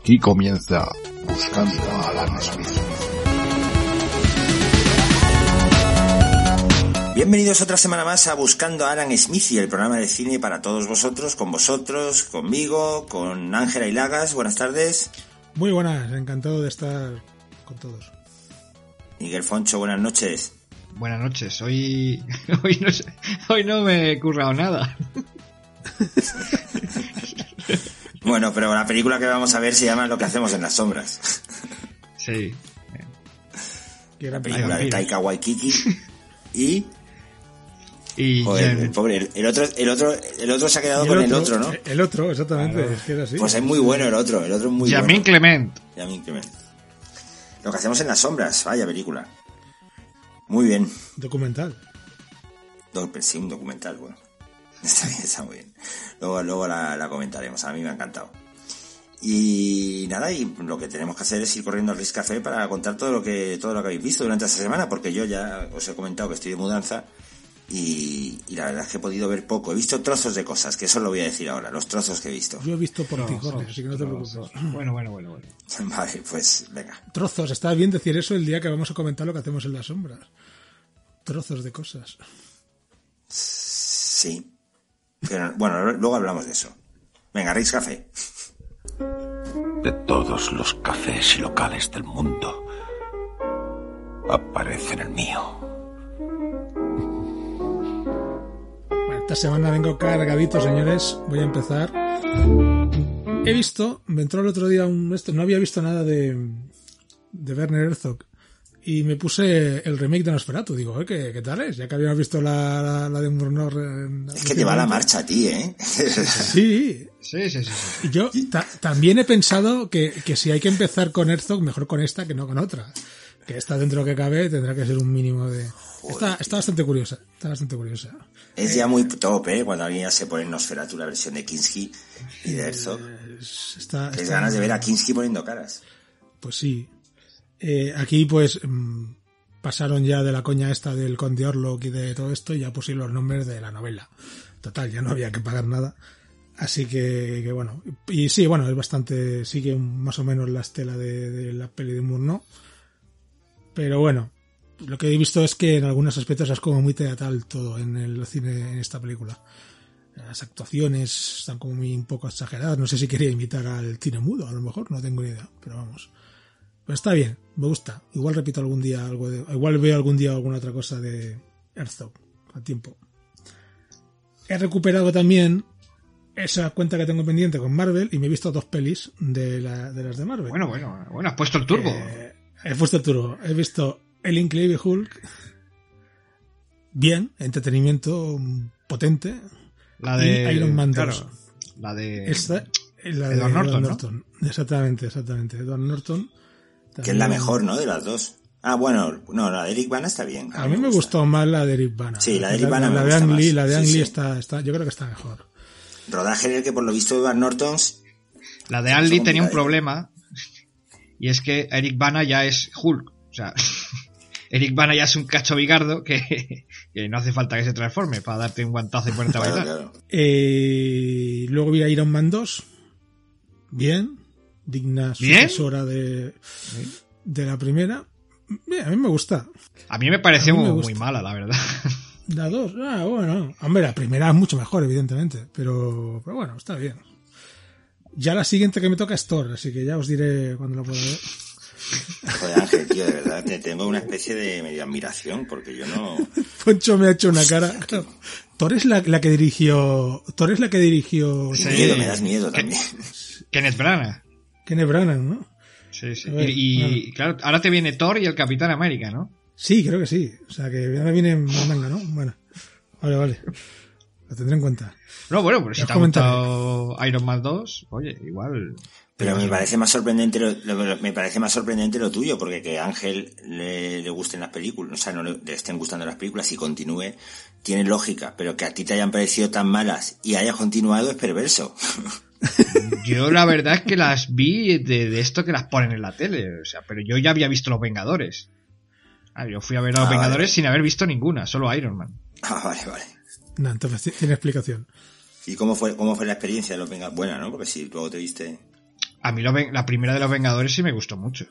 Aquí comienza Buscando a Alan Smith. Bienvenidos otra semana más a Buscando a Alan Smith y el programa de cine para todos vosotros, con vosotros, conmigo, con Ángela y Lagas. Buenas tardes. Muy buenas, encantado de estar con todos. Miguel Foncho, buenas noches. Buenas noches, hoy, hoy, no, hoy no me he currado nada. Bueno, pero la película que vamos a ver se llama Lo que hacemos en las sombras. Sí. La película de. Taika Waititi. Y, Y joder, el pobre, el, el otro, el otro, el otro se ha quedado con el otro, ¿no? El otro, exactamente, es que era así. Pues es muy bueno el otro, el otro es muy Jamin bueno. Clement. Yamin Clement. Lo que hacemos en las sombras, vaya película. Muy bien. Documental. Do- Sí, un documental, bueno. Está bien, está muy bien. Luego, luego la, la comentaremos, a mí me ha encantado. Y nada, y lo que tenemos que hacer es ir corriendo al Risk Café para contar todo lo que todo lo que habéis visto durante esta semana, porque yo ya os he comentado que estoy de mudanza y, y la verdad es que he podido ver poco. He visto trozos de cosas, que eso lo voy a decir ahora, los trozos que he visto. Yo he visto por No, así que no te preocupes. no. Bueno, bueno, bueno, bueno. Vale, pues venga. Trozos, está bien decir eso el día que vamos a comentar lo que hacemos en las sombras. Trozos de cosas. Sí. Pero bueno, luego hablamos de eso. Venga, Risk Café. De todos los cafés y locales del mundo, aparece en el mío. Bueno, esta semana vengo cargadito, señores. Voy a empezar. He visto, me entró el otro día un... Esto, no había visto nada de, de Werner Herzog. Y me puse el remake de Nosferatu. Digo, ¿eh? ¿qué, qué tal es? Ya que habíamos visto la, la, la de Murnau. Es que te va la marcha a ti, ¿eh? Sí, Sí, sí, sí. sí. Y Yo ta- también he pensado que, que si hay que empezar con Herzog, mejor con esta que no con otra. Que esta dentro que cabe tendrá que ser un mínimo de... Está, está bastante curiosa, está bastante curiosa. Es ya muy top, ¿eh? Cuando alguien ya se pone en Nosferatu la versión de Kinski y de Herzog. Es- Está, Tienes está- ganas de ver a Kinski poniendo caras. Pues sí. Eh, aquí pues mm, pasaron ya de la coña esta del Conde Orlok y de todo esto y ya pusieron los nombres de la novela. Total, ya no había que pagar nada. Así que, que bueno. Y sí, bueno, es bastante, sigue más o menos la estela de, la peli de Murnau. Pero bueno, lo que he visto es que en algunos aspectos es como muy teatral todo en el cine, en esta película. Las actuaciones están como muy un poco exageradas. No sé si quería imitar al cine mudo, a lo mejor, no tengo ni idea, pero vamos. Pero está bien, me gusta. Igual repito algún día algo de, igual veo algún día alguna otra cosa de Herzog a tiempo. He recuperado también esa cuenta que tengo pendiente con Marvel y me he visto dos pelis de, la- de las de Marvel. Bueno, bueno, bueno, has puesto el turbo. Eh, he puesto el turbo. He visto El Increíble Hulk. Bien, entretenimiento potente. la de y Iron Man 2. claro, la de Esta, es la de Edward Norton, Edward ¿no? Norton. Exactamente, exactamente. Edward Norton. Que es la mejor, ¿no? De las dos. Ah, bueno, no, la de Eric Bana está bien. A mí me gustó más la de Eric Bana. Sí, la de Eric Bana me La de Ang Lee, la de Sí, Ang Lee sí. está, está, yo creo que está mejor. Rodaje en el que por lo visto Edward Norton La de Andy Son tenía un problema y es que Eric Bana ya es Hulk. O sea, Eric Bana ya es un cacho bigardo que, que no hace falta que se transforme para darte un guantazo y ponerte a Claro, bailar. claro. Eh, luego vi a Iron Man 2. Bien. Digna ¿Bien? sucesora de, de la primera. Bien, a mí me gusta. A mí me pareció mí me muy, mala, la verdad. La 2, ah, bueno. Hombre, la primera es mucho mejor, evidentemente. Pero, pero bueno, está bien. Ya la siguiente que me toca es Thor, así que ya os diré cuando la pueda ver. Joder, Ángel, tío, de verdad, te tengo una especie de medio admiración porque yo no... Poncho me ha hecho una cara. Claro. Thor es la, la que dirigió. Thor es la que dirigió. Me Sí. das miedo, me das miedo también. Kenneth Branagh. Kenneth Branagh, ¿no? Sí, sí. Ver, Y, y, claro, ahora te viene Thor y el Capitán América, ¿no? Sí, creo que sí. O sea, que ahora viene manga, ¿no? Bueno, vale, vale. Lo tendré en cuenta. No, bueno, pero si te ha comentaré. gustado Iron Man 2, oye, igual. Pero me parece más sorprendente lo, lo- me parece más sorprendente lo tuyo, porque que a Ángel le, le gusten las películas, o sea, no le, le estén gustando las películas y continúe, tiene lógica, pero que a ti te hayan parecido tan malas y hayas continuado es perverso. Yo la verdad es que las vi de, de esto que las ponen en la tele, o sea, pero yo ya había visto Los Vengadores. Ah, yo fui a ver a Los Ah, Vengadores vale. sin haber visto ninguna, solo Iron Man. ah, vale, vale. No, entonces ti- tiene explicación. ¿Y cómo fue, cómo fue la experiencia de los Vengadores? Buena, ¿no? Porque si luego te viste... A mí lo la primera de Los Vengadores sí me gustó mucho.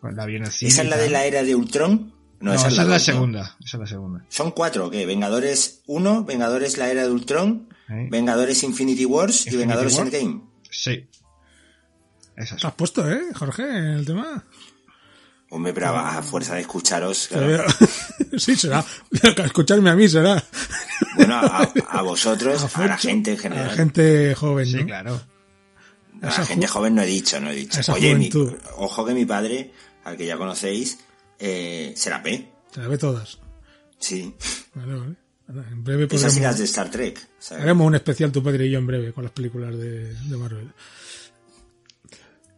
Cuando la vi en el cine. ¿Esa es la de la era de Ultron? No, esa es la, dos, ¿no? segunda. Esa es la segunda. Son cuatro, ¿o qué? Vengadores 1, Vengadores la era de Ultron, ¿Eh? Vengadores Infinity Wars y Vengadores War. Endgame. Sí. Esas. Te has puesto, ¿eh, Jorge, en el tema? Hombre, pero a, a fuerza de escucharos, claro. sí, será. Escucharme a mí será. bueno, a, a vosotros, a, la gente en A general. la gente joven, Sí, ¿no? claro. A esa la gente joven no he dicho, no he dicho. a esa Oye, mi- ojo que mi padre, al que ya conocéis, eh, se la ve. Se la ve todas. Sí. Vale, vale. En breve Esas y las podremos, de Star Trek. Haremos un especial tu padre y yo en breve con las películas de, de Marvel.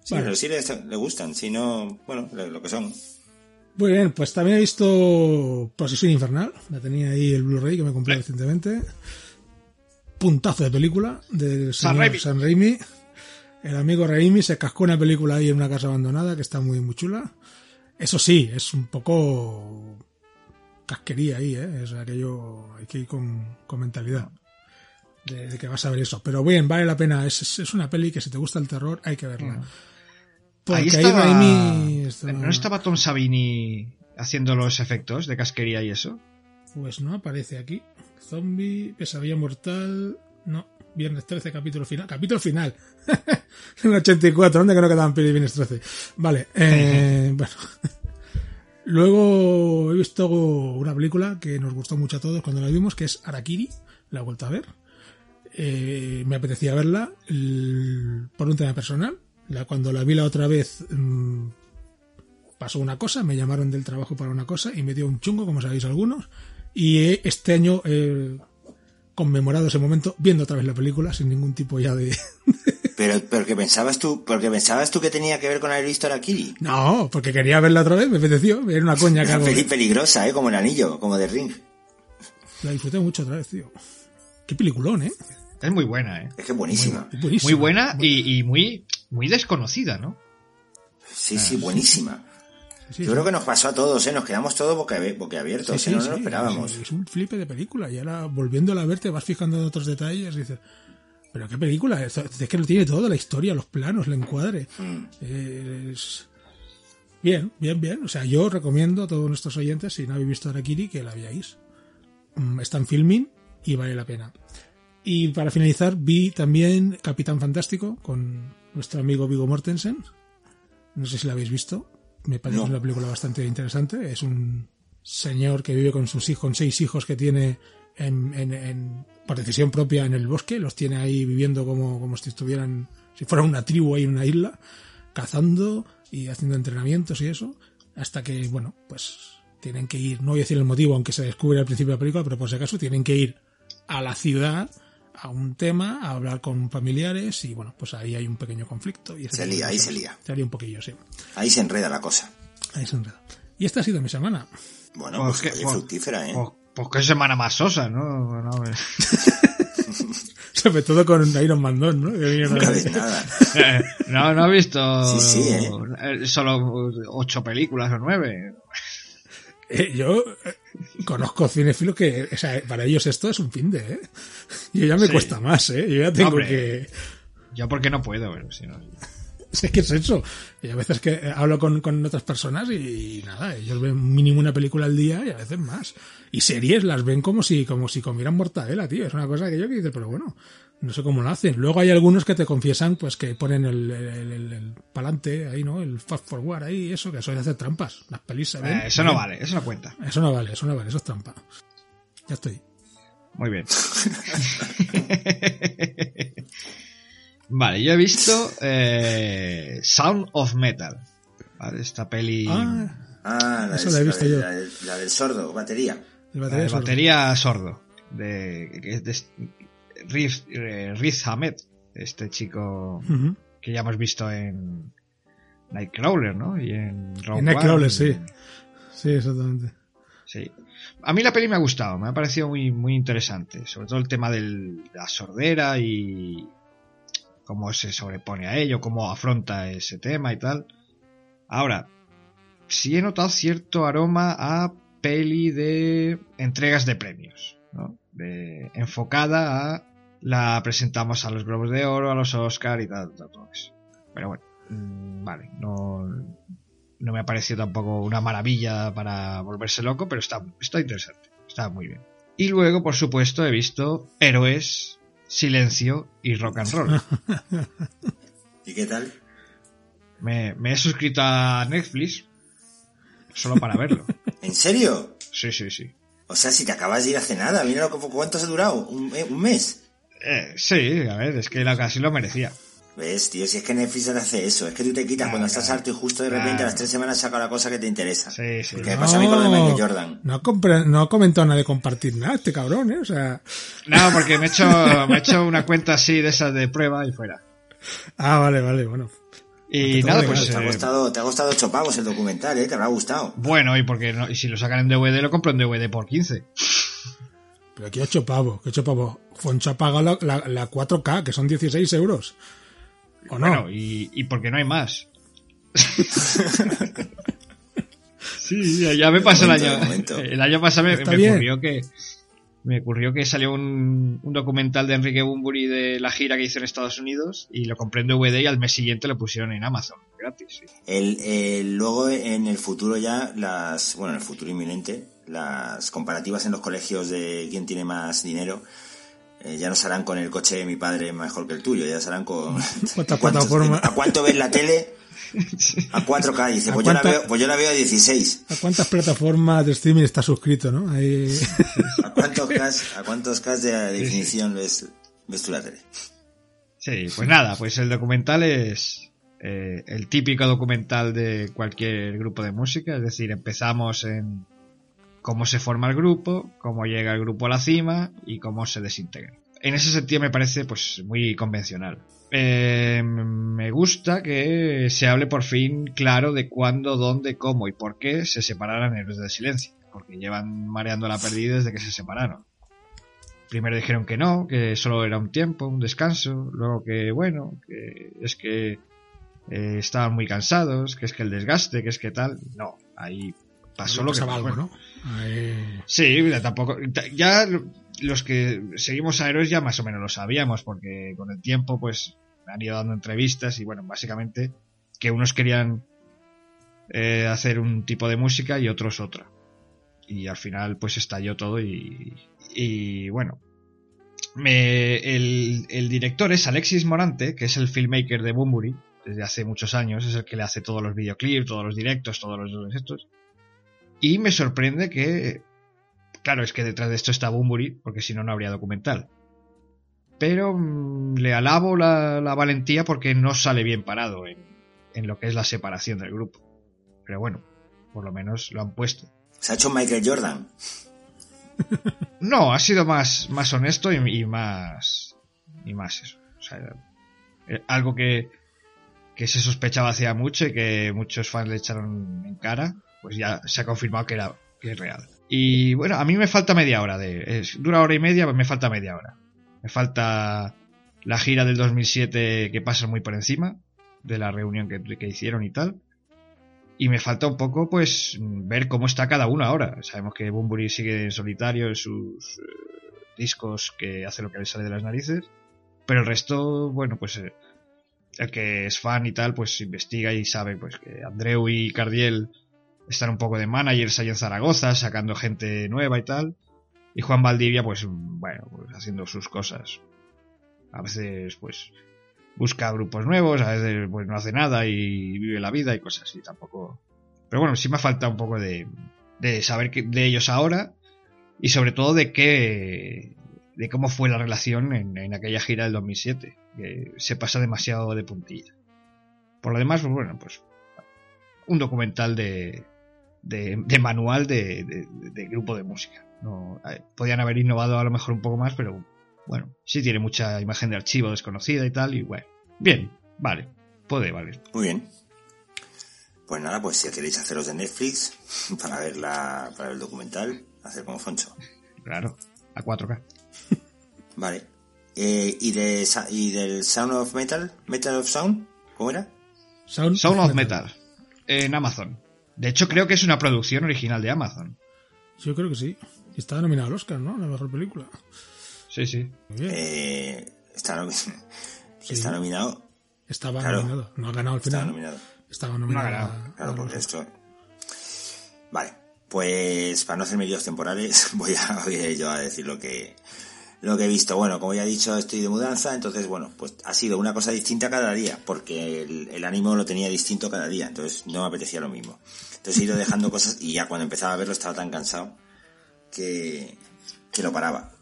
sí, vale. pero sí le, le gustan, si no, bueno, lo, que son. Muy bien, pues también he visto Posesión Infernal. La tenía ahí el Blu-ray que me compré recientemente. Puntazo de película del señor Raimi. Sam Raimi. El amigo Raimi se cascó una película ahí en una casa abandonada que está muy, muy chula. Eso sí, es un poco casquería ahí, ¿eh? Es aquello, hay que ir con, con mentalidad de, de que vas a ver eso. Pero bien, vale la pena. Es, es- es una peli que si te gusta el terror hay que verla. Porque Ahí ahí estaba... Raimi estaba- ¿No estaba Tom Savini haciendo los efectos de casquería y eso? Pues no aparece aquí. Zombie, pesadilla mortal. No, viernes 13, capítulo final. Capítulo final. en el 84, ¿dónde que no quedaban viernes 13? Vale, eh, bueno. Luego he visto una película que nos gustó mucho a todos cuando la vimos, que es Arakiri. La he vuelto a ver. Eh, me apetecía verla el- por un tema personal. La, cuando la vi la otra vez mm, pasó una cosa, me llamaron del trabajo para una cosa y me dio un chungo, como sabéis algunos. Y eh, este año conmemorado ese momento viendo otra vez la película sin ningún tipo ya de... Pero, pero que pensabas tú, porque pensabas tú que tenía que ver con haber visto Arakiri. No, porque quería verla otra vez, me apeteció. Era una coña que peli peligrosa, ¿eh? Como el anillo, como de Ring. La disfruté mucho otra vez, tío. Qué peliculón, ¿eh? Es muy buena, ¿eh? Es que buenísima. Es buenísima. Muy buena y, y muy, muy desconocida, ¿no? Sí, sí, buenísima. Sí, Yo creo que nos pasó a todos, ¿eh? Nos quedamos todos boquiabiertos, Sí, ¿eh? sí, No nos lo esperábamos. Es un flipe de película. Y ahora, volviéndola a ver, te vas fijando en otros detalles y dices, pero qué película, es, es que lo tiene todo, la historia, los planos, el encuadre. Mm. Es... Bien, bien, bien. O sea, yo recomiendo a todos nuestros oyentes, si no habéis visto Arakiri, que la veáis. Mm, Está en filming y vale la pena. Y para finalizar, vi también Capitán Fantástico con nuestro amigo Vigo Mortensen. No sé si la habéis visto. Me parece No. una película bastante interesante. Es un señor que vive con sus hijos, con seis hijos que tiene en, en- en- por decisión propia en el bosque. Los tiene ahí viviendo como, como si estuvieran, si fuera una tribu ahí en una isla, cazando y haciendo entrenamientos y eso. Hasta que, bueno, pues tienen que ir, no voy a decir el motivo, aunque se descubre al principio de la película, pero por si acaso tienen que ir a la ciudad a un tema, a hablar con familiares y bueno, pues ahí hay un pequeño conflicto. Y Se lía, ahí se lía. Se lía un poquillo, sí. Ahí se enreda la cosa. Ahí se enreda. Y esta ha sido mi semana. Bueno, Pues pues, que- oye, pues- fructífera, ¿eh? Pues, pues qué semana más sosa, ¿no? Eh. Sobre todo con Iron Man 2, ¿no? Nunca ves nada. no, no he visto Sí, sí, ¿eh? eh, solo ocho películas o nueve. Eh, yo eh, conozco cinéfilos que, o sea, para ellos esto es un fin de, ¿eh? Yo ya me Sí. cuesta más, ¿eh? Yo ya tengo Hombre. que... Yo porque no puedo, pero si no. Sé que es eso. Y a veces que eh, hablo con, con otras personas y, nada, ellos ven mínimo una película al día y a veces más. Y series las ven como si, como si comieran mortadela, tío. Es una cosa que yo que dice, pero bueno, no sé cómo lo hacen. Luego hay algunos que te confiesan, pues que ponen el, el, el, el pa'lante ahí, ¿no? El fast forward ahí, eso, que eso es hacer trampas. Las pelis se ven. Eh, eso no vale, eso no cuenta. Eso no vale, eso no vale, eso es trampa. Ya estoy. Muy bien. vale, yo he visto eh, Sound of Metal. ¿vale? Esta peli... Ah, Ah, la, Eso del- la he visto del- yo. la del- la del sordo, batería. el la batería de sordo. batería sordo. De Riz, eh, Riz Ahmed, este chico que ya hemos visto en Nightcrawler, ¿no? Y en Rogue En Nightcrawler, One, sí. Sí, exactamente. Sí. A mí la peli me ha gustado, me ha parecido muy, muy interesante. Sobre todo el tema de la sordera y cómo se sobrepone a ello, cómo afronta ese tema y tal. Ahora, sí he notado cierto aroma a peli de entregas de premios, ¿no? De, enfocada a la presentamos a los Globos de Oro, a los Oscar y tal, tal, todo eso. Pero bueno, mm, vale, no, no me ha parecido tampoco una maravilla para volverse loco, pero está, está interesante, está muy bien. Y luego, por supuesto, he visto Héroes, Silencio y Rock and Roll. ¿Y qué tal? Me, me he suscrito a Netflix solo para verlo. ¿En serio? Sí, sí, sí. O sea, si te acabas de ir hace nada, mira lo que, cuánto has durado, un, eh, un mes. Eh, sí, a ver, es que la casi lo merecía. ¿Ves, tío? Si es que Netflix hace eso, es que tú te quitas Claro, cuando estás claro. harto y justo de repente Claro. a las tres semanas saca la cosa que te interesa. Sí, sí. Porque me pasa a mí con lo de Michael Jordan. No, ha compre- no ha comentado nada de compartir nada este cabrón, ¿eh? O sea... No, porque me he hecho, me he hecho una cuenta así de esas de prueba y fuera. Ah, vale, vale, bueno. Y nada, pues te, ha eh, costado, te ha costado ocho pagos el documental, ¿eh? Te habrá gustado. bueno, y porque no, y si lo sacan en DVD lo compro en DVD por 15. Pero aquí ocho pavos, que ocho pavos. Foncho ha pagado la, la, la 4K, que son 16 euros. ¿O no? Bueno, y, y porque no hay más. sí, ya- me pasó el año. El año pasado me, ocurrió que me ocurrió que salió un, un documental de Enrique Bunbury de la gira que hizo en Estados Unidos y lo compré en DVD y al mes siguiente lo pusieron en Amazon gratis. sí. El, el- luego en el futuro ya, las, bueno, en el futuro inminente, las comparativas en los colegios de quién tiene más dinero, eh, ya no se harán con el coche de mi padre mejor que el tuyo, ya se harán con Otra ¿cuántos- plataforma. a cuánto ves la tele a 4K, dice, ¿A pues yo, la veo, pues yo la veo a 16. ¿A cuántas plataformas de streaming está suscrito, no? Ahí... ¿A cuántos Ks, a cuántos Ks de definición ves, ves tú la tele? Sí, pues nada, pues el documental es eh, el típico documental de cualquier grupo de música, es decir, empezamos en cómo se forma el grupo, cómo llega el grupo a la cima y cómo se desintegra. En ese sentido me parece pues muy convencional. Eh, me gusta que se hable por fin claro de cuándo, dónde, cómo y por qué se separaran Héroes del Silencio, porque llevan mareando la perdida desde que se separaron. Primero dijeron que no, que solo era un tiempo, un descanso, luego que bueno, que es que eh, estaban muy cansados, que es que el desgaste, que es que tal. No, ahí pasó lo que pasó. algo, ¿no? Sí, tampoco. Ya los que seguimos a héroes ya más o menos lo sabíamos, porque con el tiempo, pues, han ido dando entrevistas y bueno, básicamente que unos querían eh, hacer un tipo de música y otros otra. Y al final, pues estalló todo y, y bueno. Me, el, el director es Alexis Morante, que es el filmmaker de Bunbury desde hace muchos años, es el que le hace todos los videoclips, todos los directos, todos los estos. Y me sorprende que Claro, es que detrás de esto está Bunbury, porque si no, no habría documental. Pero mm, le alabo la, la valentía porque no sale bien parado en, en lo que es la separación del grupo. Pero bueno, por lo menos lo han puesto. Se ha hecho Michael Jordan. No, ha sido más, más honesto y, y más. y más eso. O sea, eh, algo que, que se sospechaba hacía mucho y que muchos fans le echaron en cara, pues ya se ha confirmado que era que es real. Y bueno, a mí me falta media hora de. dura hora y media, pues me falta media hora. Me falta la gira del 2007 que pasa muy por encima de la reunión que, que hicieron y tal. Y me falta un poco, pues, ver cómo está cada uno ahora. Sabemos que Bunbury sigue en solitario en sus eh, discos que hace lo que le sale de las narices. Pero el resto, bueno, pues eh, el que es fan y tal, pues investiga y sabe pues que Andreu y Cardiel están un poco de managers ahí en Zaragoza, sacando gente nueva y tal. Y Juan Valdivia, pues, bueno, pues haciendo sus cosas. A veces, pues, busca grupos nuevos, a veces, pues, no hace nada y vive la vida y cosas así, tampoco. Pero bueno, sí me falta un poco de, de saber de ellos ahora y sobre todo de qué, de cómo fue la relación en, en aquella gira del 2007, que se pasa demasiado de puntilla. Por lo demás, pues bueno, pues un documental de, de, de manual de, de- de grupo de música. No, eh, podían haber innovado a lo mejor un poco más, pero bueno, sí tiene mucha imagen de archivo desconocida y tal, y bueno, bien, vale, puede valer. Muy bien. Pues nada, pues si queréis haceros de Netflix para ver la, para ver el documental, hacer como Foncho. Claro, a 4K. Vale. Eh, ¿y, de, ¿Y del Sound of Metal? ¿Metal of Sound? ¿Cómo era? Sound, Sound of Metal, en Amazon. De hecho, creo que es una producción original de Amazon. Yo creo que sí. Y Estaba nominado al Oscar, ¿no? La mejor película. Sí, sí. Muy bien. Eh, está, nomi- está nominado. Estaba claro. nominado. No ha ganado al Está final. nominado. Estaba nominado. No ha ganado, a- Claro, a porque esto. Vale, pues para no hacerme líos temporales, voy a, voy a yo a decir lo que, lo que he visto. Bueno, como ya he dicho, estoy de mudanza, entonces, bueno, pues ha sido una cosa distinta cada día, porque el, ánimo lo tenía distinto cada día, entonces no me apetecía lo mismo. Entonces he ido dejando cosas y ya cuando empezaba a verlo estaba tan cansado que, que lo paraba.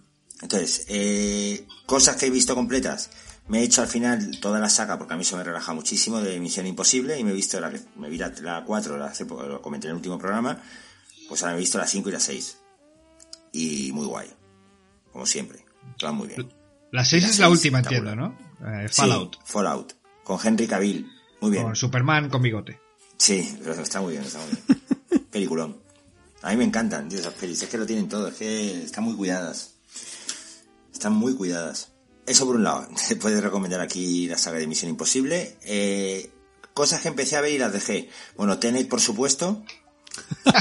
Entonces, eh, cosas que he visto completas. Me he hecho al final toda la saga, porque a mí eso me relaja muchísimo, de Misión Imposible, y me he visto la, me vi la, la 4, la, hace poco, lo comenté en el último programa, pues ahora me he visto la 5 y la 6. Y muy guay. Como siempre. Muy bien. La 6 La es la última, entiendo, ¿no? Eh, Sí, Fallout. Fallout. Con Henry Cavill. Muy bien. Con Superman con bigote. Sí, pero está muy bien, está muy bien. Peliculón. A mí me encantan, tío, esas pelis. Es que lo tienen todo, es que están muy cuidadas. Están muy cuidadas. Eso por un lado. Te puedes recomendar aquí la saga de Misión Imposible. Eh, cosas que empecé a ver y las dejé. Bueno, Tenet, por supuesto.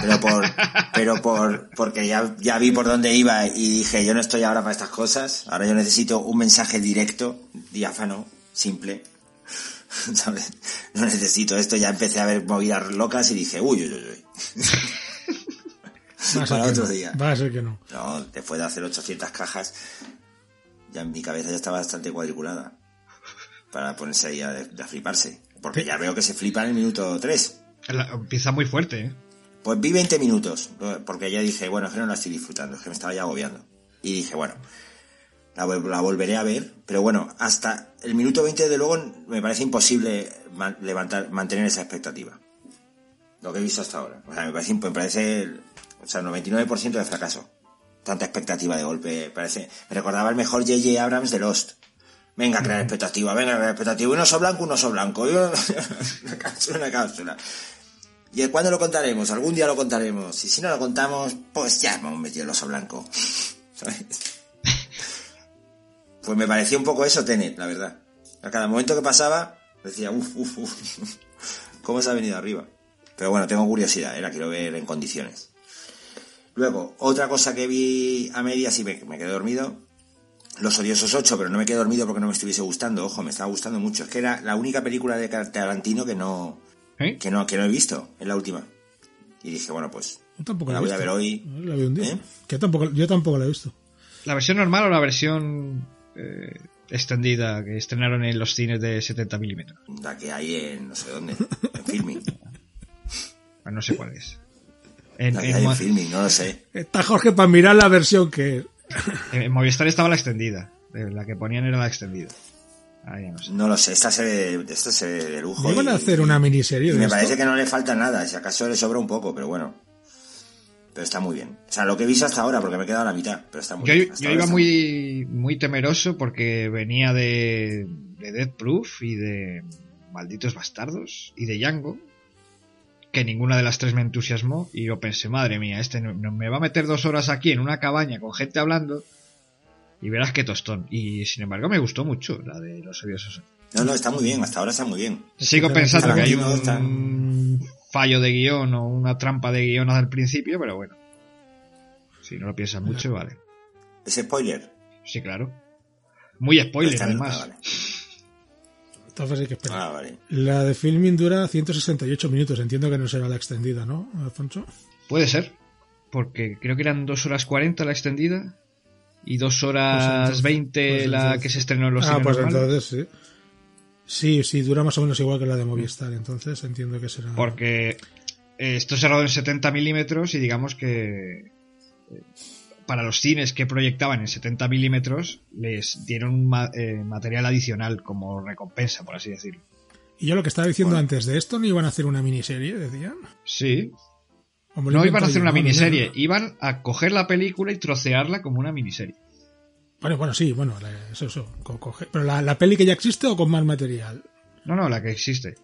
Pero por, pero por, porque ya, ya vi por dónde iba y dije, yo no estoy ahora para estas cosas. Ahora yo necesito un mensaje directo, diáfano, simple. ¿Sabes? No necesito esto. Ya empecé a ver movidas locas y dije, uy, uy, uy, uy. Va a ser para que otro no. día. Va a ser que no. No, después de hacer 800 cajas, ya en mi cabeza ya está bastante cuadriculada. Para ponerse ahí a, a fliparse. Porque ya veo que se flipa en el minuto 3. La- empieza muy fuerte, ¿eh? Pues vi 20 minutos, porque ya dije, bueno, es que no la estoy disfrutando, es que me estaba ya agobiando. Y dije, bueno, la, la volveré a ver, pero bueno, hasta el minuto 20 de luego me parece imposible levantar, mantener esa expectativa. Lo que he visto hasta ahora. O sea, me parece, me parece o sea, 99% de fracaso. Tanta expectativa de golpe, parece, me recordaba el mejor J.J. Abrams de Lost. Venga crear expectativa, venga crear expectativa. Un oso blanco, un oso blanco. Una cápsula, una cápsula. ¿Y cuándo lo contaremos? Algún día lo contaremos. Y si no lo contamos, pues ya hemos metido el oso blanco. ¿Sabes? Pues me pareció un poco eso Tenet, la verdad. A cada momento que pasaba, decía, uff, uff, uff. ¿Cómo se ha venido arriba? Pero bueno, tengo curiosidad, ¿eh? la quiero ver en condiciones. Luego, otra cosa que vi a medias y me, me quedé dormido. Los Odiosos 8, pero no me quedé dormido porque no me estuviese gustando. Ojo, me estaba gustando mucho. Es que era la única película de Tarantino que no, ¿Eh? que no, que no he visto, es la última. Y dije, bueno, pues Yo tampoco la la he voy a ver hoy. La vi un día. ¿Eh? Que tampoco, yo tampoco la he visto. ¿La versión normal o la versión eh, extendida que estrenaron en los cines de 70 milímetros? La que hay en no sé dónde, en filming. Ah, No sé cuál es. En, La que en hay Mo- en filming, no lo sé. Está Jorge para mirar la versión que... en Movistar estaba la extendida. Eh, La que ponían era la extendida. Ah, ya no sé. No lo sé, esta serie, esta serie de lujo. Iban a hacer una miniserie y de me esto. parece que no le falta nada, si acaso le sobra un poco, pero bueno. Pero está muy bien. O sea, lo que he visto hasta ahora, porque me he quedado a la mitad, pero está muy Yo, bien. Hasta yo iba muy, muy temeroso porque venía de, de Death Proof y de Malditos Bastardos y de Django, que ninguna de las tres me entusiasmó y yo pensé, madre mía, este me va a meter dos horas aquí en una cabaña con gente hablando y verás qué tostón. Y sin embargo me gustó mucho la de los odiosos. No, no, está muy bien, hasta ahora está muy bien. Sigo que pensando que hay está- un fallo de guion o una trampa de guion al principio, pero bueno. Si no lo piensas mucho, vale. ¿Es spoiler? Sí, claro. Muy spoiler, Está además. ah, vale. Entonces hay que esperar. Ah, vale. La de filming dura 168 minutos. Entiendo que no será la extendida, ¿no, Alfonso? Puede ser, porque creo que eran 2 horas 40 la extendida y 2 horas Pues entonces- 20 pues la que se estrenó en los ah, cines pues normales. entonces sí. Sí, sí, dura más o menos igual que la de Movistar. Entonces entiendo que será... Porque eh, esto se rodó en 70 milímetros y digamos que eh, para los cines que proyectaban en 70 milímetros les dieron ma- eh, material adicional como recompensa, por así decirlo. Y yo lo que estaba diciendo antes de esto, ¿no iban a hacer una miniserie? Decían. Sí. ¿O me lo No iban a hacer yo? una No, no, miniserie, no. iban a coger la película y trocearla como una miniserie. Bueno, bueno, sí, bueno, eso, eso. co- coge- Pero la, la peli que ya existe o con más material. No, no, la que existe.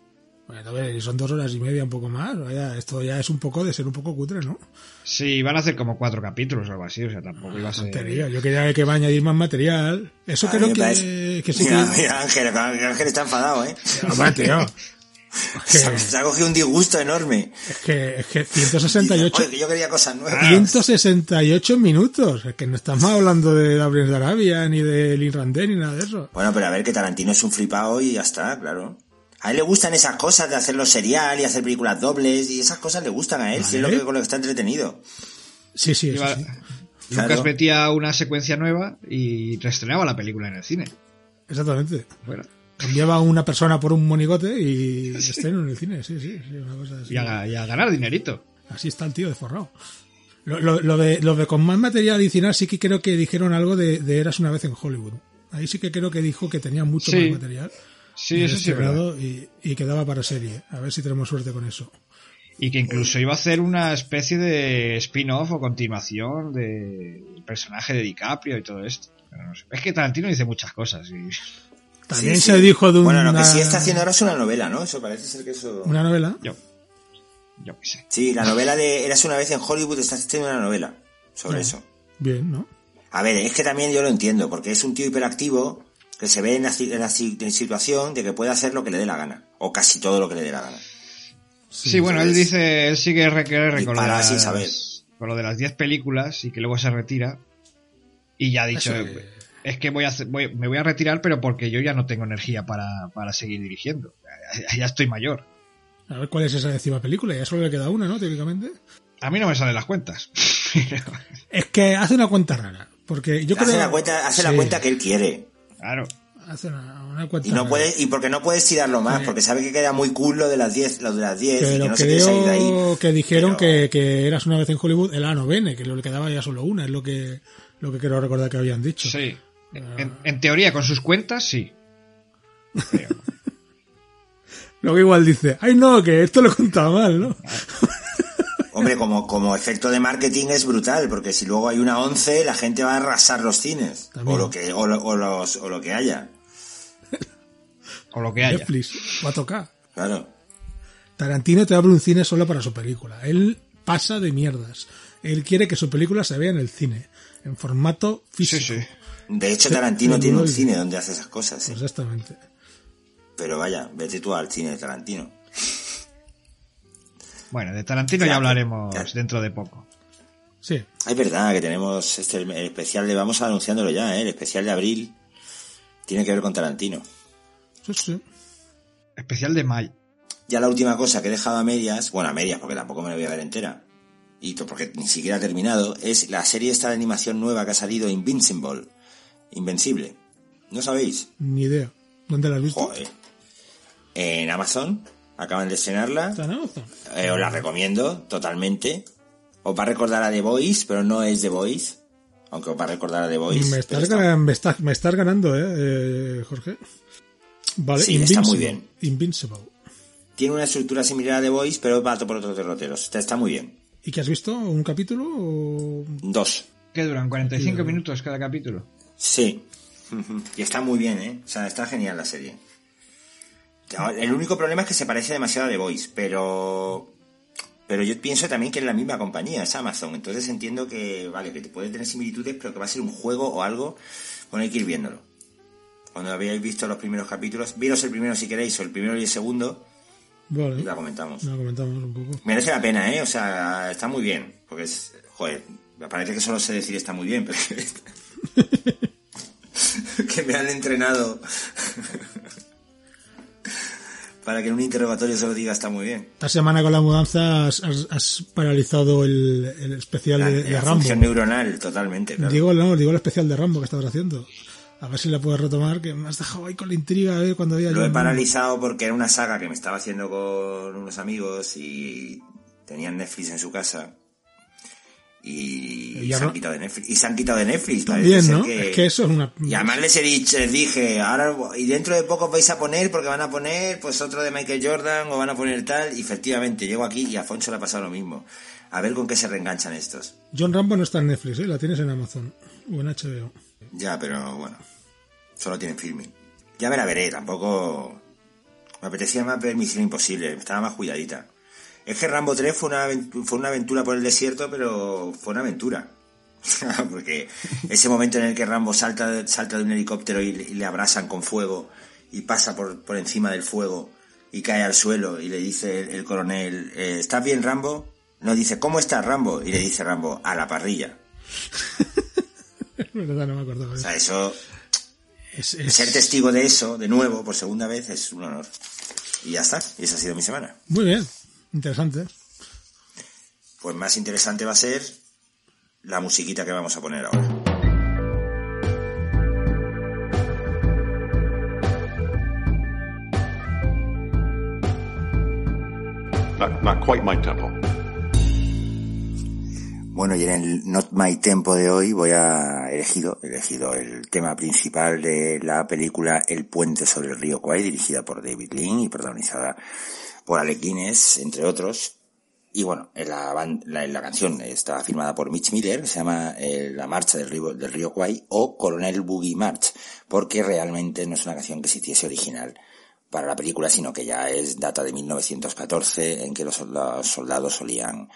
Bueno, a ver, son dos horas y media, un poco más. Vaya, esto ya es un poco de ser un poco cutre, ¿no? Sí, iban a hacer como cuatro capítulos o algo así, o sea, tampoco iba a ser... Tontería. Yo quería que va a añadir más material. Eso A creo que, parece- que sí mira, que... mira, Ángel, Ángel está enfadado, ¿eh? Hombre, tío. Se, Es ha- que, se ha cogido un disgusto enorme. es que, es que Dice, 168, "Oye, que yo quería cosas nuevas. 168 minutos. Es que no estamos hablando de Gabriel de Arabia, ni de Lin Randé, ni nada de eso. Bueno, pero a ver, que Tarantino es un flipado y ya está, claro. A él le gustan esas cosas de hacerlo serial y hacer películas dobles y esas cosas le gustan a él, si es lo que, con lo que está entretenido. Sí, sí, eso sí. Lucas Claro. metía una secuencia nueva y reestrenaba la película en el cine. Exactamente. Bueno, Cambiaba a una persona por un monigote y estreno en el cine. Sí, sí, sí, una cosa así. y a, y a ganar dinerito. Así está el tío de forrado. Lo, lo- lo de, lo de con más material adicional sí que creo que dijeron algo de, de Eras una vez en Hollywood. Ahí sí que creo que dijo que tenía mucho Sí. más material. Sí, eso sí, es verdad. y, y quedaba para serie. A ver si tenemos suerte con eso. Y que incluso iba a hacer una especie de spin-off o continuación del personaje de DiCaprio y todo esto. Pero no sé. Es que Tarantino dice muchas cosas. Y... También Sí, se sí. dijo de una, Bueno, lo que sí está haciendo ahora es una novela, ¿no? Eso parece ser que eso... una novela. Yo, yo qué sé. Sí, la novela de Eras una vez en Hollywood está haciendo una novela sobre eso. Bien, ¿no? A ver, es que también yo lo entiendo, porque es un tío hiperactivo que se ve en la, en la situación de que puede hacer lo que le dé la gana, o casi todo lo que le dé la gana. Sí, bueno, él dice, él sigue Y con las, sin saber. con lo de las 10 películas y que luego se retira. Y ya ha dicho, que- es que voy a hacer- voy- me voy a retirar, pero porque yo ya no tengo energía para, para seguir dirigiendo. Ya, ya estoy mayor. A ver cuál es esa décima película. Ya solo le queda una, ¿no? Teóricamente. A mí no me salen las cuentas. Es que hace una cuenta rara. Porque yo creo Hace, la cuenta, hace la cuenta que él quiere. claro. Hace una, una cuenta Y no rara. puede, y porque no puedes tirarlo más, porque sabe que queda muy cool lo de las 10, lo de las 10 y que Pero no se quiere salir de ahí. creo que dijeron Pero- que, que eras una vez en Hollywood el ano bene, que lo le quedaba ya solo una, es lo que lo que quiero recordar que habían dicho. Sí. En, en teoría, con sus cuentas, sí. Pero- Luego igual dice, ay no, que esto lo he contado mal, ¿no? Hombre, como, como efecto de marketing es brutal, porque si luego hay una 11, la gente va a arrasar los cines. También. O lo que, o lo, o los, o lo que haya. o lo que haya. Netflix, va a tocar. Claro. Tarantino te abre un cine solo para su película. Él pasa de mierdas. Él quiere que su película se vea en el cine, en formato Sí, físico. sí. De hecho, Tarantino tiene un cine donde hace esas cosas. sí. Exactamente. Pero vaya, vete tú al cine de Tarantino. Bueno, de Tarantino Ya, ya hablaremos dentro de poco. Sí. Es verdad que tenemos este, el especial de, vamos anunciándolo ya, ¿eh? el especial de abril tiene que ver con Tarantino. Sí, sí. Especial de May. Ya la última cosa que he dejado a medias, bueno, a medias porque tampoco me la voy a ver entera, y porque ni siquiera ha terminado, es la serie esta de animación nueva que ha salido, Invincible. Invencible. ¿No sabéis? Ni idea. ¿Dónde la has visto? Joder. En Amazon, acaban de estrenarla. Está en Amazon. Eh, os la recomiendo totalmente. Os va a recordar a The Voice, pero no es The Voice. Aunque os va a recordar a The Voice. Me estás, está- me, estás, me estás ganando, ¿eh, eh, Jorge? Vale, Sí, está muy Invincible. bien. Invincible. Tiene una estructura similar a The Voice, pero va por otros derroteros. Está, está muy bien. ¿Y qué has visto? ¿Un capítulo? O... Dos. ¿Qué duran? ¿45 minutos cada capítulo? Sí. Y está muy bien, ¿eh? O sea, está genial la serie. El único problema es que se parece demasiado a The Voice, pero... Pero yo pienso también que es la misma compañía, es Amazon. Entonces entiendo que, vale, que te puede tener similitudes, pero que va a ser un juego o algo. Bueno, hay que ir viéndolo. Cuando habéis visto los primeros capítulos, viros el primero si queréis, o el primero y el segundo, Vale. y la comentamos. La comentamos un poco. Merece la pena, ¿eh? O sea, está muy bien. Porque es, joder, me parece que solo sé decir está muy bien, pero que me han entrenado para que en un interrogatorio solo diga está muy bien. Esta semana con la mudanza has, paralizado el, el especial La, de, de la Rambo. función neuronal, totalmente. claro. Digo, no, digo el especial de Rambo que estabas haciendo. A ver si la puedes retomar, que me has dejado ahí con la intriga a ver cuando había Lo he paralizado porque era una saga que me estaba haciendo con unos amigos y tenían Netflix en su casa. Y, se han quitado de Netflix. Y se han quitado de Netflix. También, ¿no? Es que eso es una... Y además les, he dicho, les dije, ahora y dentro de poco vais a poner, porque van a poner pues otro de Michael Jordan o van a poner tal, y efectivamente llego aquí y a Foncho le ha pasado lo mismo. A ver con qué se reenganchan estos. John Rambo no está en Netflix, ¿eh? La tienes en Amazon o en HBO. Ya, pero bueno, solo tienen filming. Ya me la veré, tampoco... Me apetecía más ver Misión Imposible, estaba más cuidadita. Es que Rambo 3 fue una, fue una aventura por el desierto, pero fue una aventura. Porque ese momento en el que Rambo salta, salta de un helicóptero y, le- y le abrasan con fuego y pasa por, por encima del fuego y cae al suelo y le dice el, el coronel, eh, ¿estás bien Rambo? No, dice, ¿cómo estás Rambo? Y le dice Rambo, a la parrilla. Es verdad, no me acordaba O sea, eso Es, es- ser testigo de eso, de nuevo, por segunda vez, es un honor. Y ya está, y esa ha sido mi semana. Muy bien, interesante. Pues más interesante va a ser la musiquita que vamos a poner ahora. Not, not quite my tempo. Bueno, y en el Not My Tempo de hoy voy a elegido, he elegido el tema principal de la película El puente sobre el río Kwai, dirigida por David Lean y protagonizada por Alec Guinness, entre otros. Y bueno, en la, la, canción está firmada por Mitch Miller, se llama eh, La Marcha del Río, del río Kwai o Coronel Boogie March, porque realmente no es una canción que se hiciese original para la película, sino que ya es data de 1914, en que los solda- soldados solían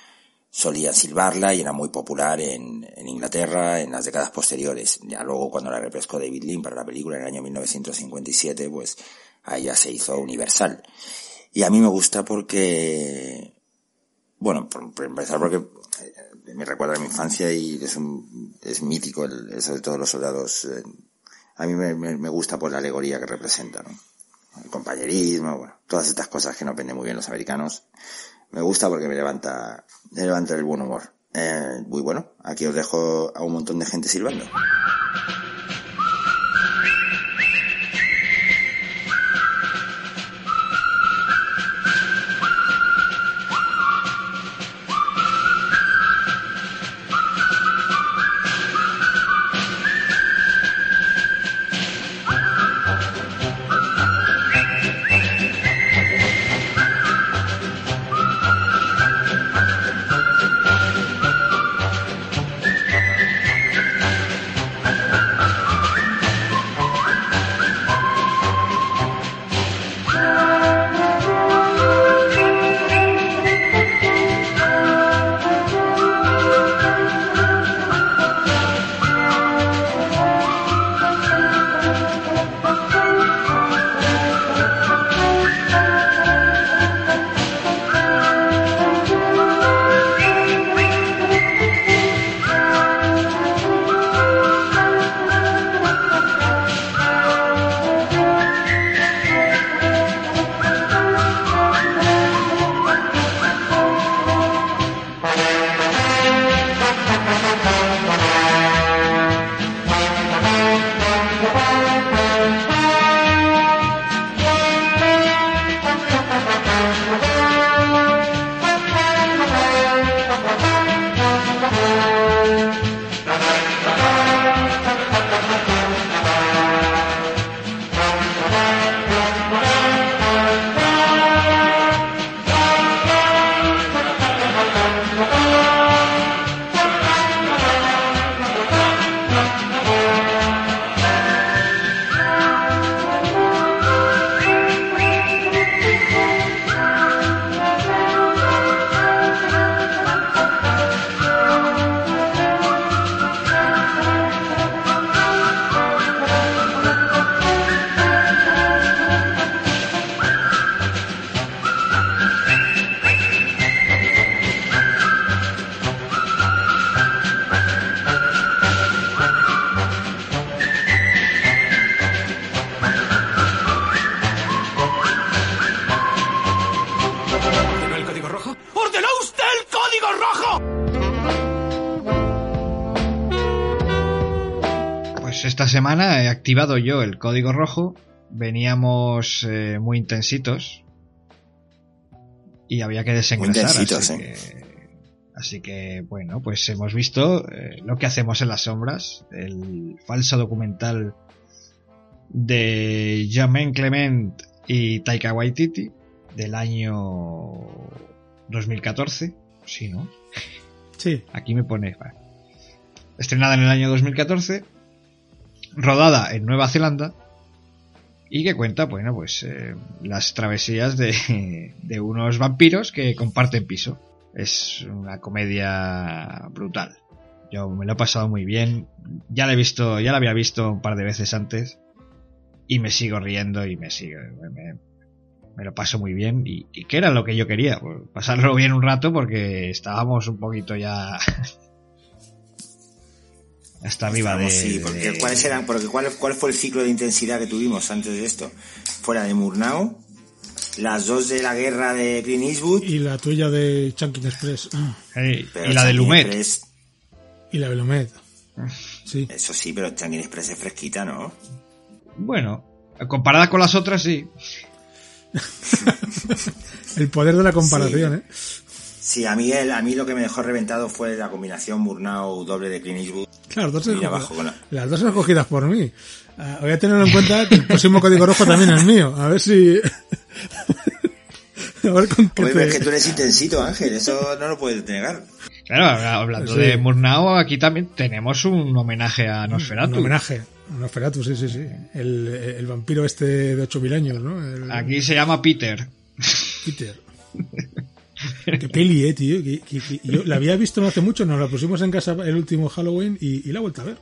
solían silbarla y era muy popular en, en Inglaterra en las décadas posteriores. Ya luego cuando la refrescó David Lean para la película en el año 1957, pues ahí ya se hizo universal. Y a mí me gusta porque, bueno, por, empezar porque eh, me recuerda a mi infancia y es un, es mítico el, eso de todos los soldados. eh, a mí me, me, gusta por la alegoría que representa, ¿no? El compañerismo, bueno, todas estas cosas que nos venden muy bien los americanos. Me gusta porque me levanta, me levanta el buen humor. Eh, muy bueno, aquí os dejo a un montón de gente silbando. Activado yo el código rojo. Veníamos eh, muy intensitos. Y había que desengrasar. intensitos, así ¿eh? que Así que, bueno, pues hemos visto eh, lo que hacemos en las sombras, el falso documental de Jermaine Clement y Taika Waititi del año 2014. Sí, ¿no? Sí. Aquí me pone. vale. Estrenada en el año 2014, rodada en Nueva Zelanda y que cuenta, bueno, pues eh, las travesías de, de unos vampiros que comparten piso. Es una comedia brutal. Yo me lo he pasado muy bien. Ya la he visto, ya la había visto un par de veces antes y me sigo riendo y me sigo, me, lo paso muy bien y, y que era lo que yo quería, pues, pasarlo bien un rato porque estábamos un poquito ya hasta arriba de, Vamos, sí, porque de- ¿cuáles eran? Porque ¿cuál, ¿cuál fue el ciclo de intensidad que tuvimos antes de esto? Fuera de Murnau, las dos de la guerra de Clint Eastwood Y la tuya de Chunkin Express. Ah, Hey, y la de Lumet Express- Y la Velomed. Sí. eso sí, pero Changuin Express es fresquita, ¿no? bueno comparada con las otras sí El poder de la comparación, ¿eh? Sí, a mí, el- a mí lo que me dejó reventado fue la combinación Murnau doble de Clint Eastwood. Claro, las dos, abajo con la- las dos escogidas por mí. Ah, voy a tenerlo en cuenta que el próximo código rojo también es mío. A ver si... a ver con qué Oye, te- pero es que tú eres intensito, Ángel, eso no lo puedes negar. claro hablando Sí. de Murnau aquí también tenemos un homenaje a Un Nosferatu homenaje. Un Nosferatu, sí, sí, sí. El, el vampiro este de 8000 años, ¿no? El- aquí se llama Peter Peter. Qué peli, eh, tío. Que- que- que yo la había visto no hace mucho, nos la pusimos en casa el último Halloween y, y la he vuelto a ver.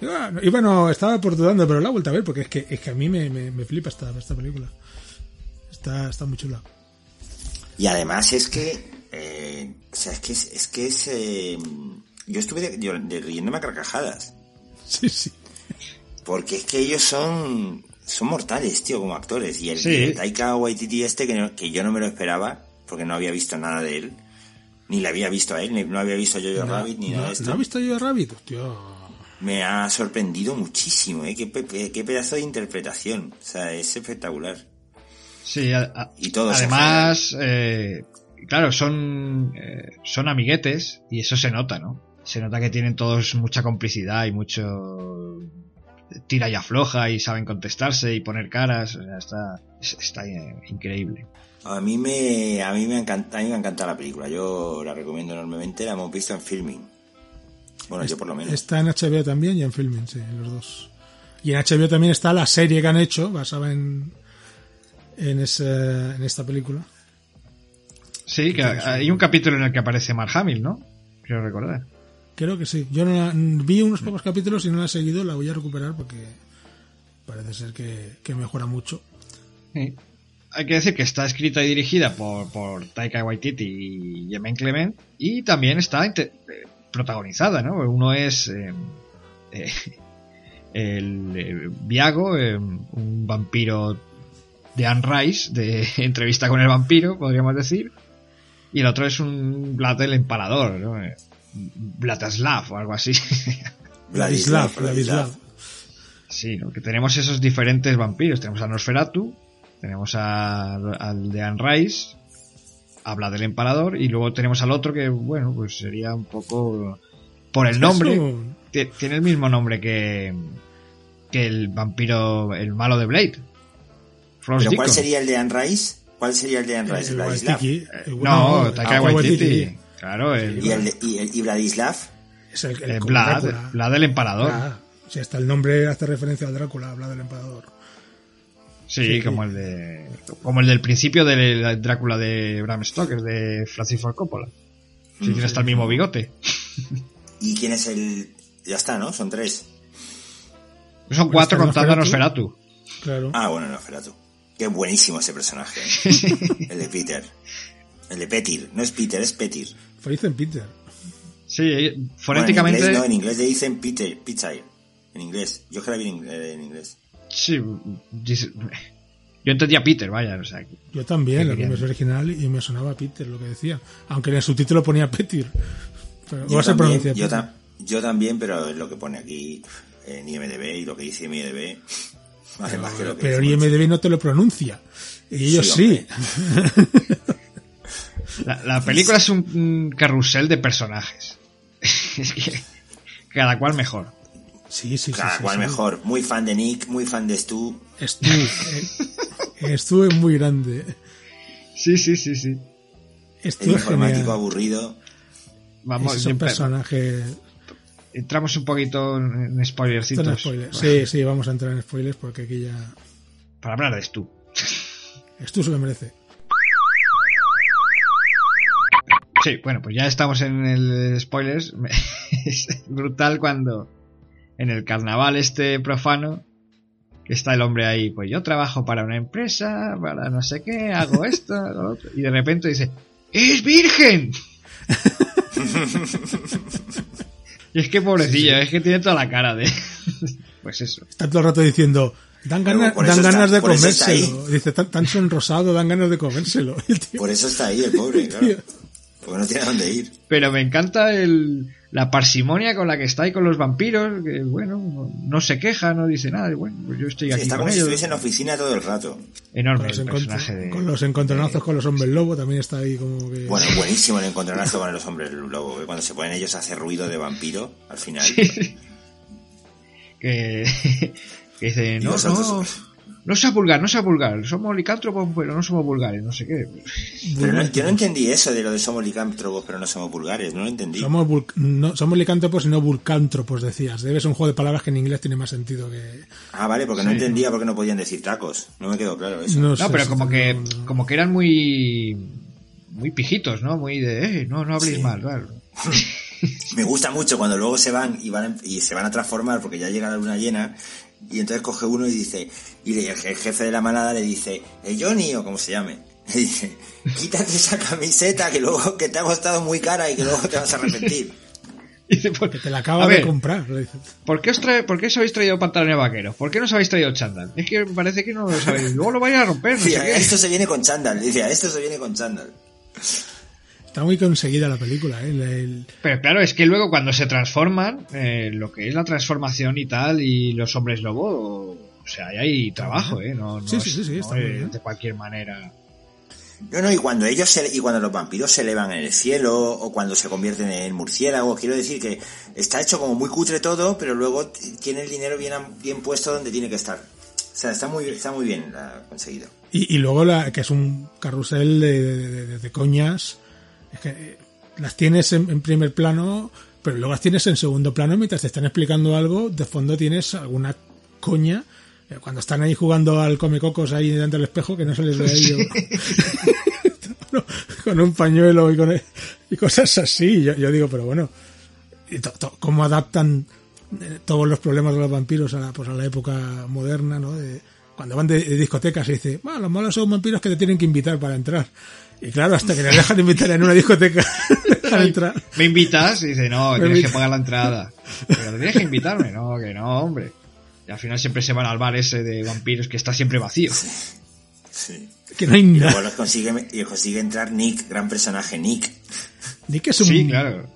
Iba, no, iba, no, estaba por dudando, pero la he vuelto a ver porque es que, es que a mí me, me, me flipa esta, esta película. Está, está muy chula. Y además es que, eh, o sea, es que es, es que es, eh, yo estuve de, yo- de riéndome a carcajadas. Sí, sí. Porque es que ellos son, son mortales, tío, como actores. Y el, Sí. y el Taika Waititi este, que, no- que yo no me lo esperaba, porque no había visto nada de él. Ni le había visto a él, ni no había visto a Jojo Rabbit, ni nada ¿No, de esto. ¿no has visto a Rabbit? Hostia. Me ha sorprendido muchísimo, ¿eh? Qué, pe- qué pedazo de interpretación. O sea, es espectacular. Sí, a- a- Y todos además, eh, claro, son, eh, son amiguetes y eso se nota, ¿no? Se nota que tienen todos mucha complicidad y mucho tira y afloja y saben contestarse y poner caras, o sea, está, está eh, increíble. A mí me, a mí me encanta, a mí me encanta la película. Yo la recomiendo enormemente. La hemos visto en filming. Bueno, yo por lo menos. Está en HBO también y en Filming, sí, los dos. Y en HBO también está la serie que han hecho, basada en, en, ese, en esta película. Sí, que hay un capítulo en el que aparece Mark Hamill, ¿no? Quiero recordar. Creo que sí. Yo no la- vi unos pocos capítulos y no la he seguido, la voy a recuperar porque parece ser que, que mejora mucho. Sí. Hay que decir que está escrita y dirigida por, por Taika Waititi y Jermaine Clement y también está eh, protagonizada, ¿no? Uno es eh, eh, el eh, Viago, eh, un vampiro de Anne Rice, de entrevista con el vampiro, podríamos decir, y el otro es un Vlad el empalador, ¿no? Vladislav o algo así. Vladislav, Vladislav. Sí, ¿no? que tenemos esos diferentes vampiros. Tenemos a Nosferatu, tenemos a- al de Anne Rice, habla del empalador, y luego tenemos al otro que, bueno, pues sería un poco por el nombre. Tiene el mismo nombre que, que el vampiro, el malo de Blade. Frost ¿Pero cuál sería el de Anne Rice? ¿Cuál sería el de Anne Rice? el Vladislav. El- No, Taika ah, Waititi. Claro, el, ¿Y, el de, y, el, y Vladislav? Es el, el, el como Vlad. Vlad el empalador. Ah, si hasta el nombre hace referencia a Drácula, habla del emperador. Sí, Sí, como el de como el del principio de la Drácula de Bram Stoker de Francis Ford Coppola. Si tiene hasta el mismo bigote. ¿Y quién es el...? Ya está, ¿no? Son tres. Son cuatro contando a Nosferatu. Nosferatu. Claro. Ah, bueno, no, espera tú. Qué buenísimo ese personaje. ¿eh? el de Peter. El de Petir. No es Peter, es Petir. Feliz en Peter. Sí, eh, Bueno, en, fonéticamente. inglés, no, en inglés le dicen Peter, Peter. En inglés. Yo que la vi en, en inglés. Sí, dice- yo entendía Peter, vaya, o sea, Yo también, ¿Qué la versión original, y me sonaba Peter lo que decía. Aunque en el subtítulo ponía Petir. Pero, Yo se también, pronuncia yo, Petir. tam- yo también, pero es lo que pone aquí en IMDB y lo que dice IMDB. Más que lo que Pero dice el mucho. IMDB no te lo pronuncia. Y ellos Sí. La, la película es un, un carrusel de personajes. es que cada cual mejor. Sí, sí, sí. Cada sí, cual sí. mejor. Muy fan de Nick, muy fan de Stu. Stu, eh, Stu es muy grande. Sí, sí, sí, sí. Stu El es informático genial. aburrido. Vamos, es un personaje... entramos un poquito en spoilercitos. es spoiler. Sí, sí, vamos a entrar en spoilers porque aquí ya... Para hablar de Stu. Stu se lo merece. Sí, bueno, pues ya estamos en el spoilers. es brutal cuando en el carnaval este profano que está el hombre ahí, pues yo trabajo para una empresa, para no sé qué, hago esto, hago lo otro, y de repente dice, ¡Es virgen! y es que pobrecillo, es que tiene toda la cara de... pues eso. Está todo el rato diciendo... Dan, por dan está- ganas de comérselo. Dice, tan, tan sonrosado, dan ganas de comérselo. Por eso está ahí el pobre, claro. Porque no tiene dónde ir. Pero me encanta el, la parsimonia con la que está ahí con los vampiros, que bueno, no, no se queja, no dice nada, y bueno, pues yo estoy Sí, aquí está con como si ellos. estuviese en oficina todo el rato. Enorme con, los el personaje de... con los encontronazos con los hombres lobo también está ahí como que... Bueno, buenísimo el encontronazo con los hombres lobo. que Cuando se ponen ellos a hacer ruido de vampiro, al final. que, que dice, no, vosotros- no, no sea vulgar, no sea vulgar, somos licántropos, pero no somos vulgares, no sé qué. Pero no- yo no entendí eso de lo de somos licántropos, pero no somos vulgares. No lo entendí. Somos, vul- no, somos licántropos y no vulcántropos, decías. Debe ser un juego de palabras que en inglés tiene más sentido que... Ah, vale, porque no entendía por qué no podían decir tacos. No me quedó claro eso. No, No, sé pero como que, como que eran muy, muy pijitos, ¿no? Muy de, eh, no, no habléis Sí. mal, claro. Me gusta mucho cuando luego se van y van y se van a transformar porque ya llega la luna llena y entonces coge uno y dice y el jefe de la manada le dice eh, Johnny o como se llame le dice quítate esa camiseta que luego que te ha costado muy cara y que luego te vas a arrepentir Y dice, pues, te la acaba de ver, comprar. ¿Por qué, os trae, ¿Por qué os habéis traído pantalones vaqueros? ¿Por qué no os habéis traído chándal? Es que me parece que no lo sabéis. Luego lo vais a romper, no sé qué. esto se viene con chándal dice esto se viene con chándal Está muy conseguida la película, ¿eh? El- el- Pero claro, es que luego cuando se transforman, eh, lo que es la transformación y tal, y los hombres lobo, o sea, ahí hay trabajo, ¿eh. No, no Sí, sí, sí, sí, no es de cualquier manera. No, no, y cuando ellos se, y cuando los vampiros se elevan en el cielo o cuando se convierten en murciélagos, quiero decir que está hecho como muy cutre todo, pero luego tiene el dinero bien, bien puesto donde tiene que estar. O sea, está muy, está muy bien ah, conseguido. Y, y luego la, que es un carrusel de, de- de- de coñas. Es que eh, las tienes en, en primer plano, pero luego las tienes en segundo plano mientras te están explicando algo. De fondo tienes alguna coña. eh, Cuando están ahí jugando al comecocos ahí delante del espejo, que no se les ve a ellos. con un pañuelo y, con, y cosas así. Yo, yo digo, pero bueno, y to- to- cómo adaptan eh, todos los problemas de los vampiros a la, pues a la época moderna, ¿no? De- cuando van de, de discotecas y dice, bueno, los malos son vampiros que te tienen que invitar para entrar. Y claro, hasta que les dejan invitar en una discoteca, dejan entrar. ¿Me invitas? Y dice, no, Me tienes que pagar la entrada. Pero tienes que invitarme, no, que no, hombre. Y al final siempre se van al bar ese de vampiros que está siempre vacío. Sí. Que no hay Y luego nada. los consigue, y consigue entrar Nick, gran personaje Nick. Ni que es un Sí, claro.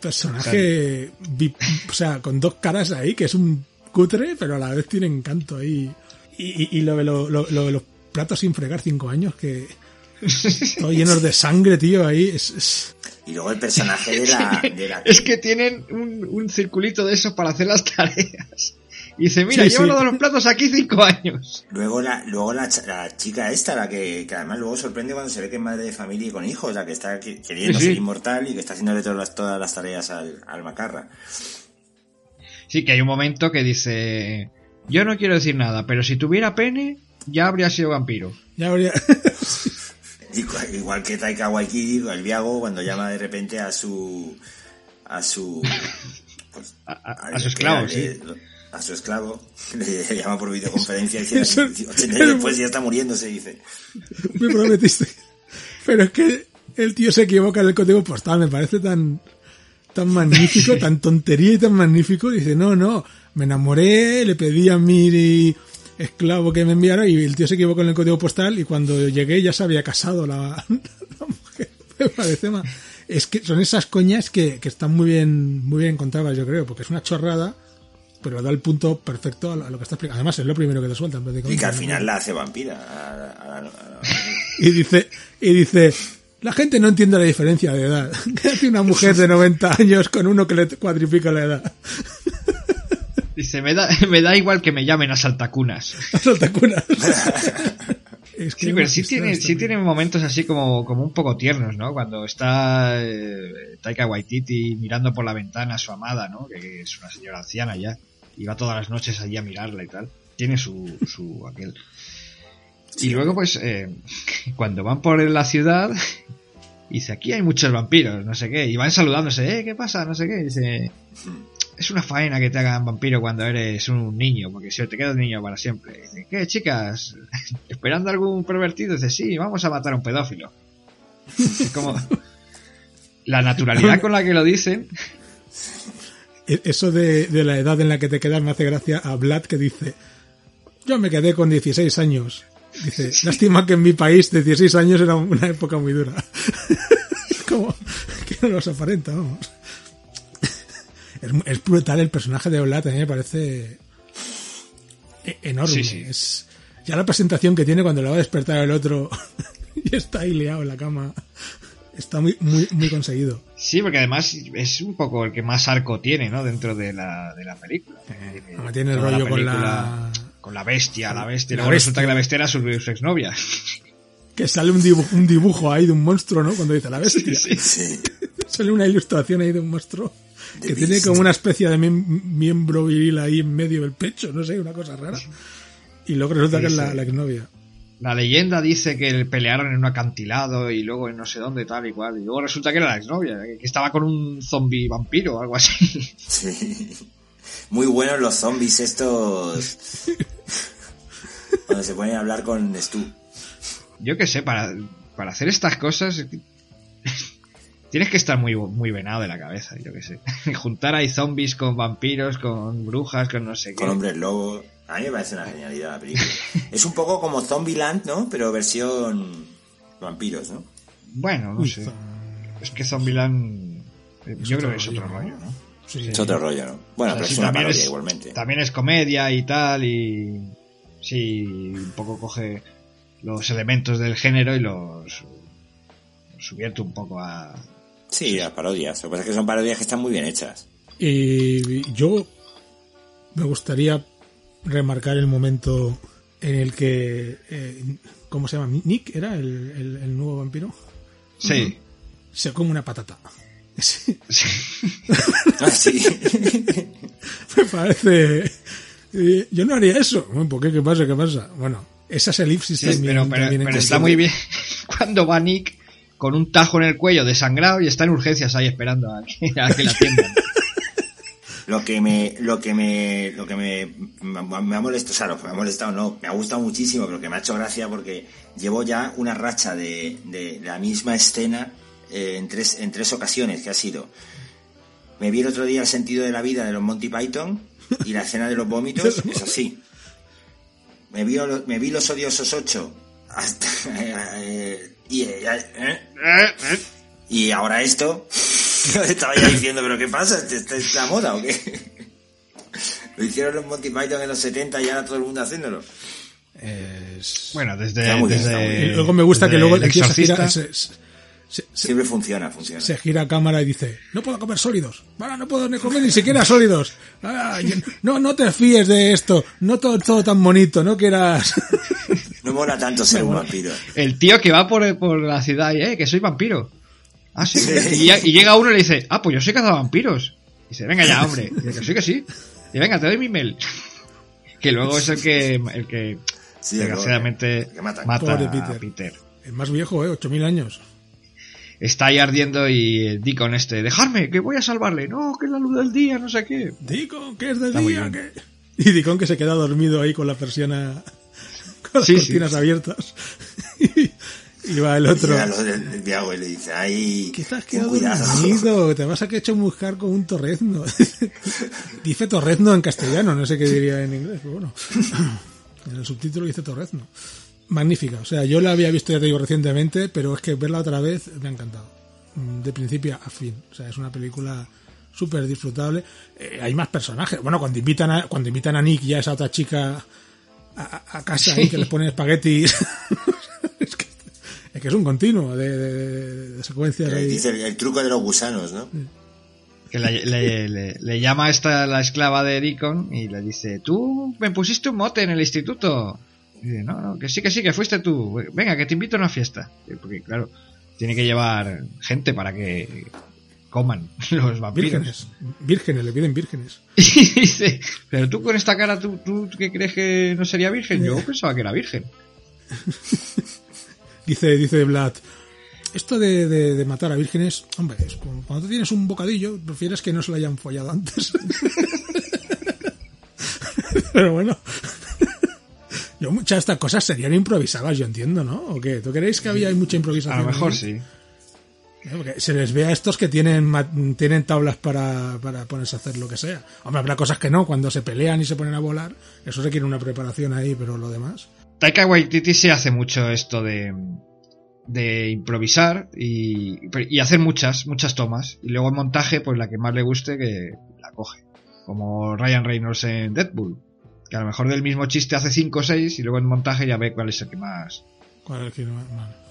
personaje, o sea, con dos caras ahí, que es un cutre, pero a la vez tiene encanto ahí. Y, y- y lo, de lo- lo- lo de los platos sin fregar cinco años, que todos llenos de sangre, tío, ahí es- es... Y luego el personaje de la, de la Es que tienen un, un circulito de eso para hacer las tareas. Y dice, mira, Sí, llevo sí. todos los platos aquí cinco años. Luego la, luego la, la chica esta, la que, que además luego sorprende cuando se ve que es madre de familia y con hijos, la que está que- queriendo Sí, sí. ser inmortal y que está haciéndole todas las, todas las tareas al, al macarra. Sí, que hay un momento que dice, yo no quiero decir nada, pero si tuviera pene, ya habría sido vampiro. Ya habría... Igual, igual que Taika Waititi, el Viago, cuando llama de repente a su, a su, pues, A, a- a al su esclavo, sí. a su esclavo, le llama por videoconferencia y dice, Eso- 80 años después ya está muriéndose, dice. me prometiste. Pero es que el tío se equivoca en el código postal, me parece tan tan magnífico, tan tontería y tan magnífico. Dice, no, no, me enamoré, le pedí a mi esclavo que me enviara y el tío se equivocó en el código postal y cuando llegué ya se había casado la, la mujer. Me parece más... Es que son esas coñas que, que están muy bien, muy bien encontradas, yo creo, porque es una chorrada, pero da el punto perfecto a lo, que está explicando. Además, es lo primero que te sueltan. Y que al final la hace vampira. a- a- a- a- y dice, y dice, La gente no entiende la diferencia de edad. ¿Qué hace una mujer de 90 años con uno que le cuadriplica la edad? Dice, me da, me da igual que me llamen a saltacunas. A saltacunas. Es que Sí, pero sí tiene, sí tiene momentos así como, como un poco tiernos, ¿no? Cuando está eh, Taika Waititi mirando por la ventana a su amada, ¿no? Que, que es una señora anciana ya. Y va todas las noches allí a mirarla y tal. Tiene su, su aquel. Y luego, pues, eh, cuando van por la ciudad, dice, aquí hay muchos vampiros, no sé qué. Y van saludándose, ¿eh? ¿Qué pasa? No sé qué. Dice, es una faena que te hagan vampiro cuando eres un niño, porque si te quedas niño para siempre. Dice, ¿qué, chicas? ¿Esperando algún pervertido? Dice, sí, vamos a matar a un pedófilo. Es como... La naturalidad con la que lo dicen. E- Eso de, de la edad en la que te quedas me hace gracia a Vlad que dice, yo me quedé con 16 años. Dice, lástima que en mi país 16 años era una época muy dura. Como que no los aparenta, vamos. Es, es brutal el personaje de Vlad, a mí me parece e- enorme. Sí, sí. Es, ya la presentación que tiene cuando le va a despertar el otro y está ahí liado en la cama. Está muy, muy, muy conseguido. Sí, porque además es un poco el que más arco tiene, ¿no? Dentro de la, de la película. Como tiene el rollo con película la... Con la bestia, la bestia. La Luego bestia. resulta que la bestia era su, su exnovia. Que sale un dibujo, un dibujo ahí de un monstruo, ¿no? Cuando dice la bestia. Sí. Sí. Sale una ilustración ahí de un monstruo Que tiene como una especie de miem- miembro viril ahí en medio del pecho, no sé, una cosa rara. Y luego resulta que es la exnovia. La leyenda dice que pelearon en un acantilado y luego en no sé dónde, tal y cual. Y luego resulta que era la exnovia, que estaba con un zombie vampiro o algo así. Sí. Muy buenos los zombies estos. Cuando se ponen a hablar con Stu. Yo qué sé, para, para hacer estas cosas tienes que estar muy, muy venado de la cabeza, yo qué sé. Juntar ahí zombies con vampiros, con brujas, con no sé qué. Con hombres lobo. A mí me parece una genialidad la película. Es un poco como Zombieland, ¿no? Pero versión vampiros, ¿no? Bueno, no Uy, sé. Es que Zombieland... eh, Es yo creo que es otro rollo, rollo, ¿no? Es otro rollo, ¿no? Bueno, O sea, pero sí, es una parodia es- igualmente. También es comedia y tal, y sí, un poco coge los elementos del género y los, los subvierte un poco a... Sí, las parodias. Lo que pasa es que son parodias que están muy bien hechas. Y yo me gustaría remarcar el momento en el que, eh, ¿cómo se llama? Nick era el, el- el nuevo vampiro. Sí, Se come una patata. Sí, sí. Ah, sí. me parece. yo no haría eso. ¿Por qué? ¿Qué pasa? ¿Qué pasa? Bueno, esas elipsis Sí, también, pero, pero- también pero está muy bien cuando va Nick con un tajo en el cuello desangrado y está en urgencias ahí esperando a que, a que la atiendan. Lo que me, lo que me, lo que me, me me ha molestado, o sea, lo que me ha molestado no, me ha gustado muchísimo, pero que me ha hecho gracia porque llevo ya una racha de, de la misma escena eh, en tres, en tres ocasiones que ha sido. Me vi el otro día el sentido de la vida de los Monty Python y la escena de los vómitos, eso sí. Me vi, me vi los odiosos ocho hasta, eh, y, eh, eh, y ahora esto, estaba ya diciendo, pero ¿qué pasa? ¿Esta es la moda o qué? Lo hicieron los Monty Python en los 70 y ahora todo el mundo haciéndolo. Es- Bueno, desde... Bien, desde- luego me gusta que luego el se exorcista. se, se- se- Siempre funciona, funciona. se gira a cámara y dice, no puedo comer sólidos, ahora no puedo ni comer ni siquiera sólidos. Ay, no, no te fíes de esto, no todo, todo tan bonito, no quieras... No mola tanto ser un vampiro. El tío que va por, por la ciudad y, eh, que soy vampiro. Ah, sí. Y, llega uno y le dice, ah, pues yo soy cazavampiros. Y dice, venga ya, hombre. Y dice, que sí, que sí. Y venga, te doy mi mail. Que luego es el que, el que Sí, desgraciadamente que mata Pobre a Peter. Peter. El más viejo, ¿eh? 8.000 años. Está ahí ardiendo y el Deacon este, dejarme, que voy a salvarle. No, que es la luz del día, no sé qué. Dicon, que es de Está día, que... Y Dicon que se queda dormido ahí con la persiana... Con las Sí, sí. cortinas abiertas. y va el otro... Llega lo del, del Viago y le dice, ay, ¿Qué ten quedado dormido? Te vas a que hecho buscar con un torrezno. dice torrezno en castellano, no sé qué diría en inglés, pero bueno. En el subtítulo dice torrezno. Magnífica. O sea, yo la había visto, ya te digo, recientemente, pero es que verla otra vez me ha encantado. Mm, De principio a fin. O sea, es una película súper disfrutable. Eh, hay más personajes. Bueno, cuando invitan a, cuando invitan a Nick y a esa otra chica a, casa ahí que les ponen espaguetis. es, que, es que es un continuo de, de- de secuencias Que ahí. Dice el, el truco de los gusanos, ¿no? Que le, le- le- le llama a esta la esclava de Deacon y le dice, tú me pusiste un mote en el instituto. Y dice, no, no, que sí, que sí, que fuiste tú. Venga, que te invito a una fiesta. Porque claro, tiene que llevar gente para que coman los vampiros. Vírgenes. Vírgenes, le piden vírgenes. Y dice, pero tú con esta cara, ¿tú, tú qué crees que no sería virgen? Yo pensaba que era virgen. Dice, dice Vlad. Esto de, de- de matar a vírgenes, hombre, es como cuando tú tienes un bocadillo, prefieres que no se lo hayan follado antes. Pero bueno. Yo, muchas de estas cosas serían improvisadas, yo entiendo, ¿no? ¿O qué? ¿Tú creéis que había mucha improvisación? A lo mejor ahí? sí. Porque se les ve a estos que tienen, tienen tablas para, para ponerse a hacer lo que sea. Hombre, habrá cosas que no, cuando se pelean y se ponen a volar, eso requiere una preparación ahí, pero lo demás. Taika Waititi sí hace mucho esto de, de improvisar y, y hacer muchas, muchas tomas. Y luego en montaje, pues la que más le guste, que la coge. Como Ryan Reynolds en Deadpool. Que a lo mejor del mismo chiste hace 5 o 6 y luego en montaje ya ve cuál es el que más. ¿Cuál es el que no.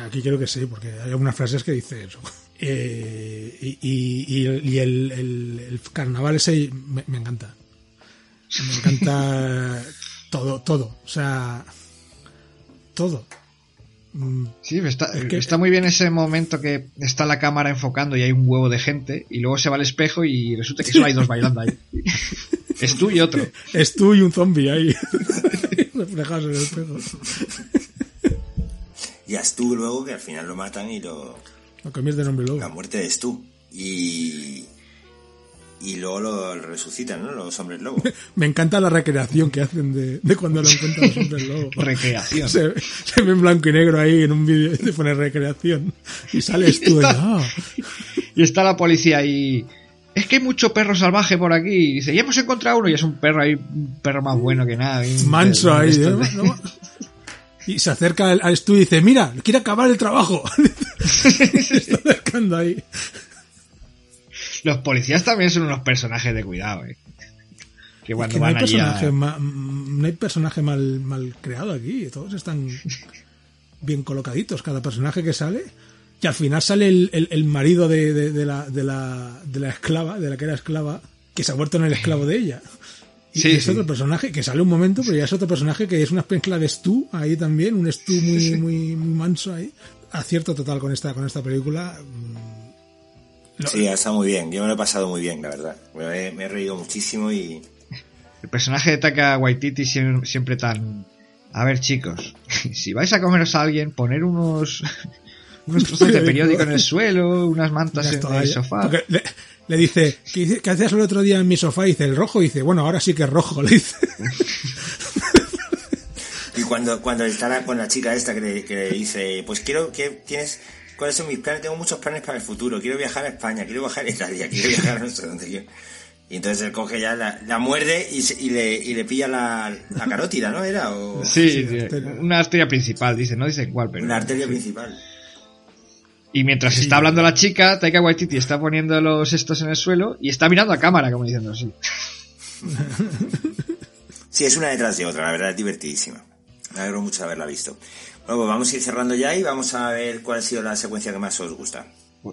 Aquí creo que sí, porque hay algunas frases que dice eso. Eh, y y, y el, y el- carnaval ese me, me encanta. Me encanta todo, todo. O sea, todo. Mm, Sí, está, Es que- está muy bien ese momento que está la cámara enfocando y hay un huevo de gente y luego se va al espejo y resulta que solo hay dos bailando ahí. es tú y otro. Es tú y un zombie ahí. reflejados en el espejo. Y a Stu luego, que al final lo matan y lo, Lo convierte en hombre la lobo. muerte de Stu. Y, y luego lo resucitan, ¿no? Los hombres lobo. Me encanta la recreación que hacen de, de cuando lo encuentran los hombres lobo. Recreación. Se, se ve en blanco y negro ahí en un vídeo y te pone recreación. Y sales tú y, ah, Y está la policía ahí. Es que hay mucho perro salvaje por aquí. Y dice, ya hemos encontrado uno y es un perro ahí, un perro más bueno que nada. manso ahí. ¿eh? Y se acerca al, al estudio y dice, mira, quiere acabar el trabajo. se está acercando ahí. Los policías también son unos personajes de cuidado, eh. Que Es cuando que no hay a- personaje, ma- no hay personaje mal, mal creado aquí. Todos están bien colocaditos. Cada personaje que sale. Y al final sale el, el- el marido de, de- de la, de, la, de la esclava, de la que era esclava, que se ha vuelto en el esclavo de ella. Y Sí, es sí. otro personaje que sale un momento, pero ya es otro personaje que es una mezcla de Stu ahí también, un Stu muy, muy, muy manso ahí. Acierto total con esta, con esta película. Mm, lo- Sí, está muy bien. Yo me lo he pasado muy bien, la verdad. Me he, me he reído muchísimo y... El personaje de Taka Waititi siem- siempre tan... A ver, chicos, si vais a comeros a alguien, poner unos... Unos trozos de periódico en el suelo, unas mantas unas en el sofá. Porque le, le dice, ¿qué, hacías el otro día en mi sofá? Y dice, el rojo. Y dice, bueno, ahora sí que es rojo. Le dice. Y cuando, cuando está la- con la chica esta que le, que le dice, pues quiero que tienes, ¿cuáles son mis planes? Tengo muchos planes para el futuro. Quiero viajar a España, quiero viajar a Italia, quiero viajar a no sé dónde quiero. Y entonces él coge ya, la, la muerde y, se- y, le, y le pilla la, la carótida, ¿no? Era, o Sí, una arteria principal, dice, no dice cuál, pero... una arteria principal. Y mientras está hablando la chica, Taika Waititi está poniendo los estos en el suelo y está mirando a cámara, como diciendo así. Sí, es una detrás de otra, la verdad es divertidísima. Me alegro mucho de haberla visto. Bueno, pues vamos a ir cerrando ya y vamos a ver cuál ha sido la secuencia que más os gusta.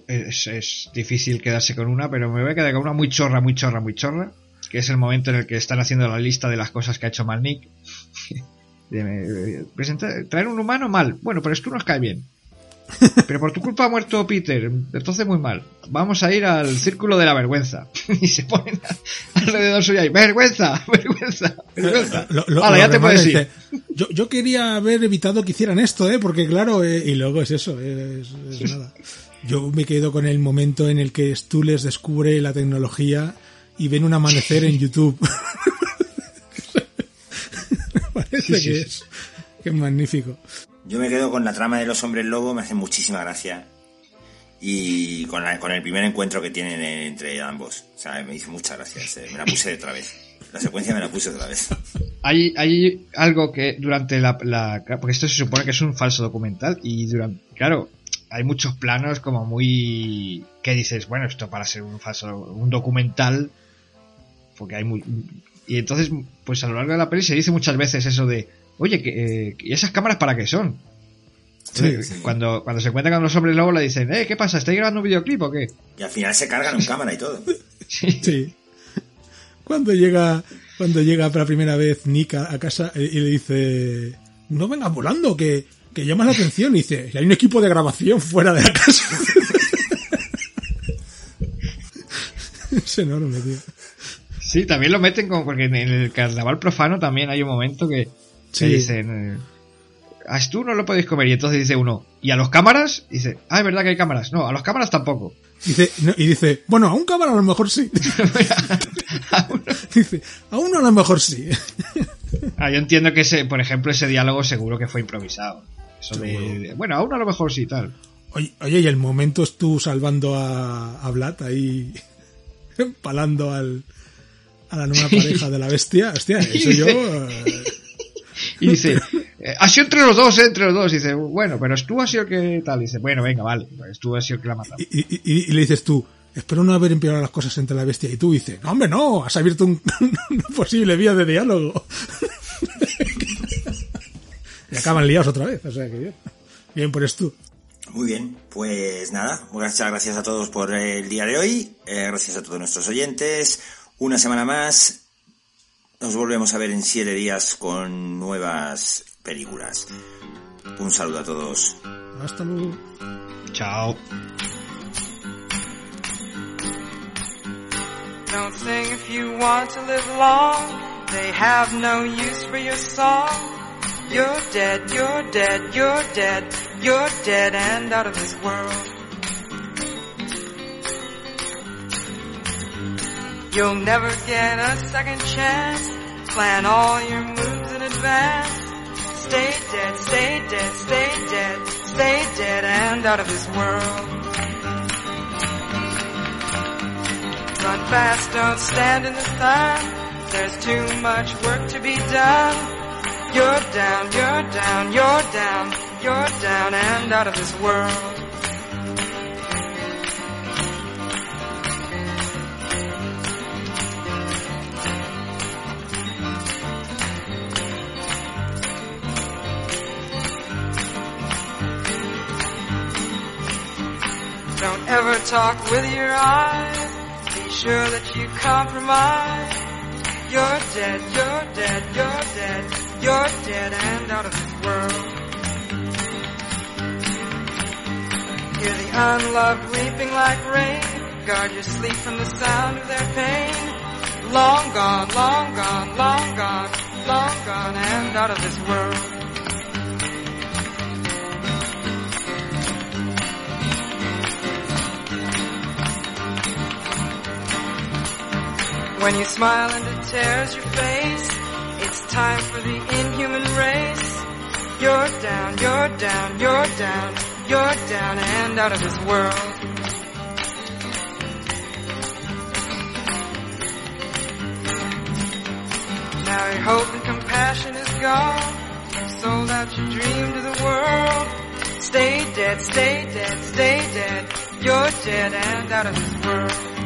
Es, es difícil quedarse con una, pero me voy a quedar con una muy chorra, muy chorra, muy chorra, que es el momento en el que están haciendo la lista de las cosas que ha hecho mal Nick. Eh, traer un humano mal, bueno, pero esto nos cae bien. Pero por tu culpa ha muerto Peter, entonces muy mal. Vamos a ir al círculo de la vergüenza. Y se ponen alrededor suyo ahí, vergüenza, vergüenza, vergüenza. Lo- lo- Hala, lo ya te puedes ir. yo, yo quería haber evitado que hicieran esto, ¿eh? Porque claro, eh, y luego es eso, es, es nada. Yo me quedo con el momento en el que Stu les descubre la tecnología y ven un amanecer en YouTube. Parece Sí, sí, que, es, es magnífico. Yo me quedo con la trama de los hombres lobo, me hace muchísima gracia. Y con, la- con el primer encuentro que tienen entre ambos. O sea, me hizo mucha gracia. se- Me la puse otra vez. La secuencia me la puse otra vez. Hay, hay algo que durante la, la- Porque esto se supone que es un falso documental y durante... Claro, hay muchos planos como muy... que dices, bueno, esto para ser un falso... un documental... Porque hay muy... Y entonces, pues a lo largo de la peli se dice muchas veces eso de... Oye, que, eh, ¿y esas cámaras para qué son? Sí, sí. Cuando, cuando se encuentra con los hombres lobo le dicen, eh, ¿qué pasa? ¿Estáis grabando un videoclip o qué? Y al final se cargan en cámara y todo. Sí. Cuando llega, cuando llega por la primera vez Nick a, a casa eh, y le dice, no vengas volando, que, que llamas la atención. Y dice, hay un equipo de grabación fuera de la casa. es enorme, tío. Sí, también lo meten como porque en el carnaval profano también hay un momento que, Sí. dicen, eh, a tú no lo podéis comer. Y entonces dice uno, ¿y a los cámaras? Y dice, ah, es verdad que hay cámaras. No, a los cámaras tampoco. Dice, no, y dice, bueno, a un cámara a lo mejor sí. dice, a uno a lo mejor sí. Ah, yo entiendo que ese, por ejemplo, ese diálogo seguro que fue improvisado. Eso de, de- bueno, a uno a lo mejor sí tal. Oye, oye, y el momento es tú salvando a, a Vlad ahí, empalando al, a la nueva pareja de la bestia. Hostia, eso yo... Y dice, eh, ha sido entre los dos, eh, entre los dos. Y dice, bueno, pero tú has sido el que tal. Y dice, bueno, venga, vale, pues tú has sido el que la ha matado. y, y- y- y le dices tú, espero no haber empeorado las cosas entre la bestia y tú. Y dice, no, hombre, no, has abierto un, una posible vía de diálogo. y acaban liados otra vez, o sea que bien. Bien, pues tú. Muy bien, pues nada, muchas gracias a todos por el día de hoy, eh, gracias a todos nuestros oyentes, una semana más, nos volvemos a ver en siete días con nuevas películas. Un saludo a todos. Hasta luego. Chao. Don't sing if you want to live long. They have no use for your song. You're dead, you're dead, you're dead, you're dead and out of this world. You'll never get a second chance. Plan all your moves in advance. Stay dead, stay dead, stay dead, stay dead and out of this world. Run fast, don't stand in the sun. There's too much work to be done. You're down, you're down, you're down, you're down and out of this world. Don't ever talk with your eyes. Be sure that you compromise. You're dead, you're dead, you're dead, you're dead and out of this world. Hear the unloved weeping like rain. Guard your sleep from the sound of their pain. Long gone, long gone, long gone, long gone and out of this world. When you smile and it tears your face, it's time for the inhuman race. You're down, you're down, you're down, you're down and out of this world. Now your hope and compassion is gone. You've sold out your dream to the world. Stay dead, stay dead, stay dead. You're dead and out of this world.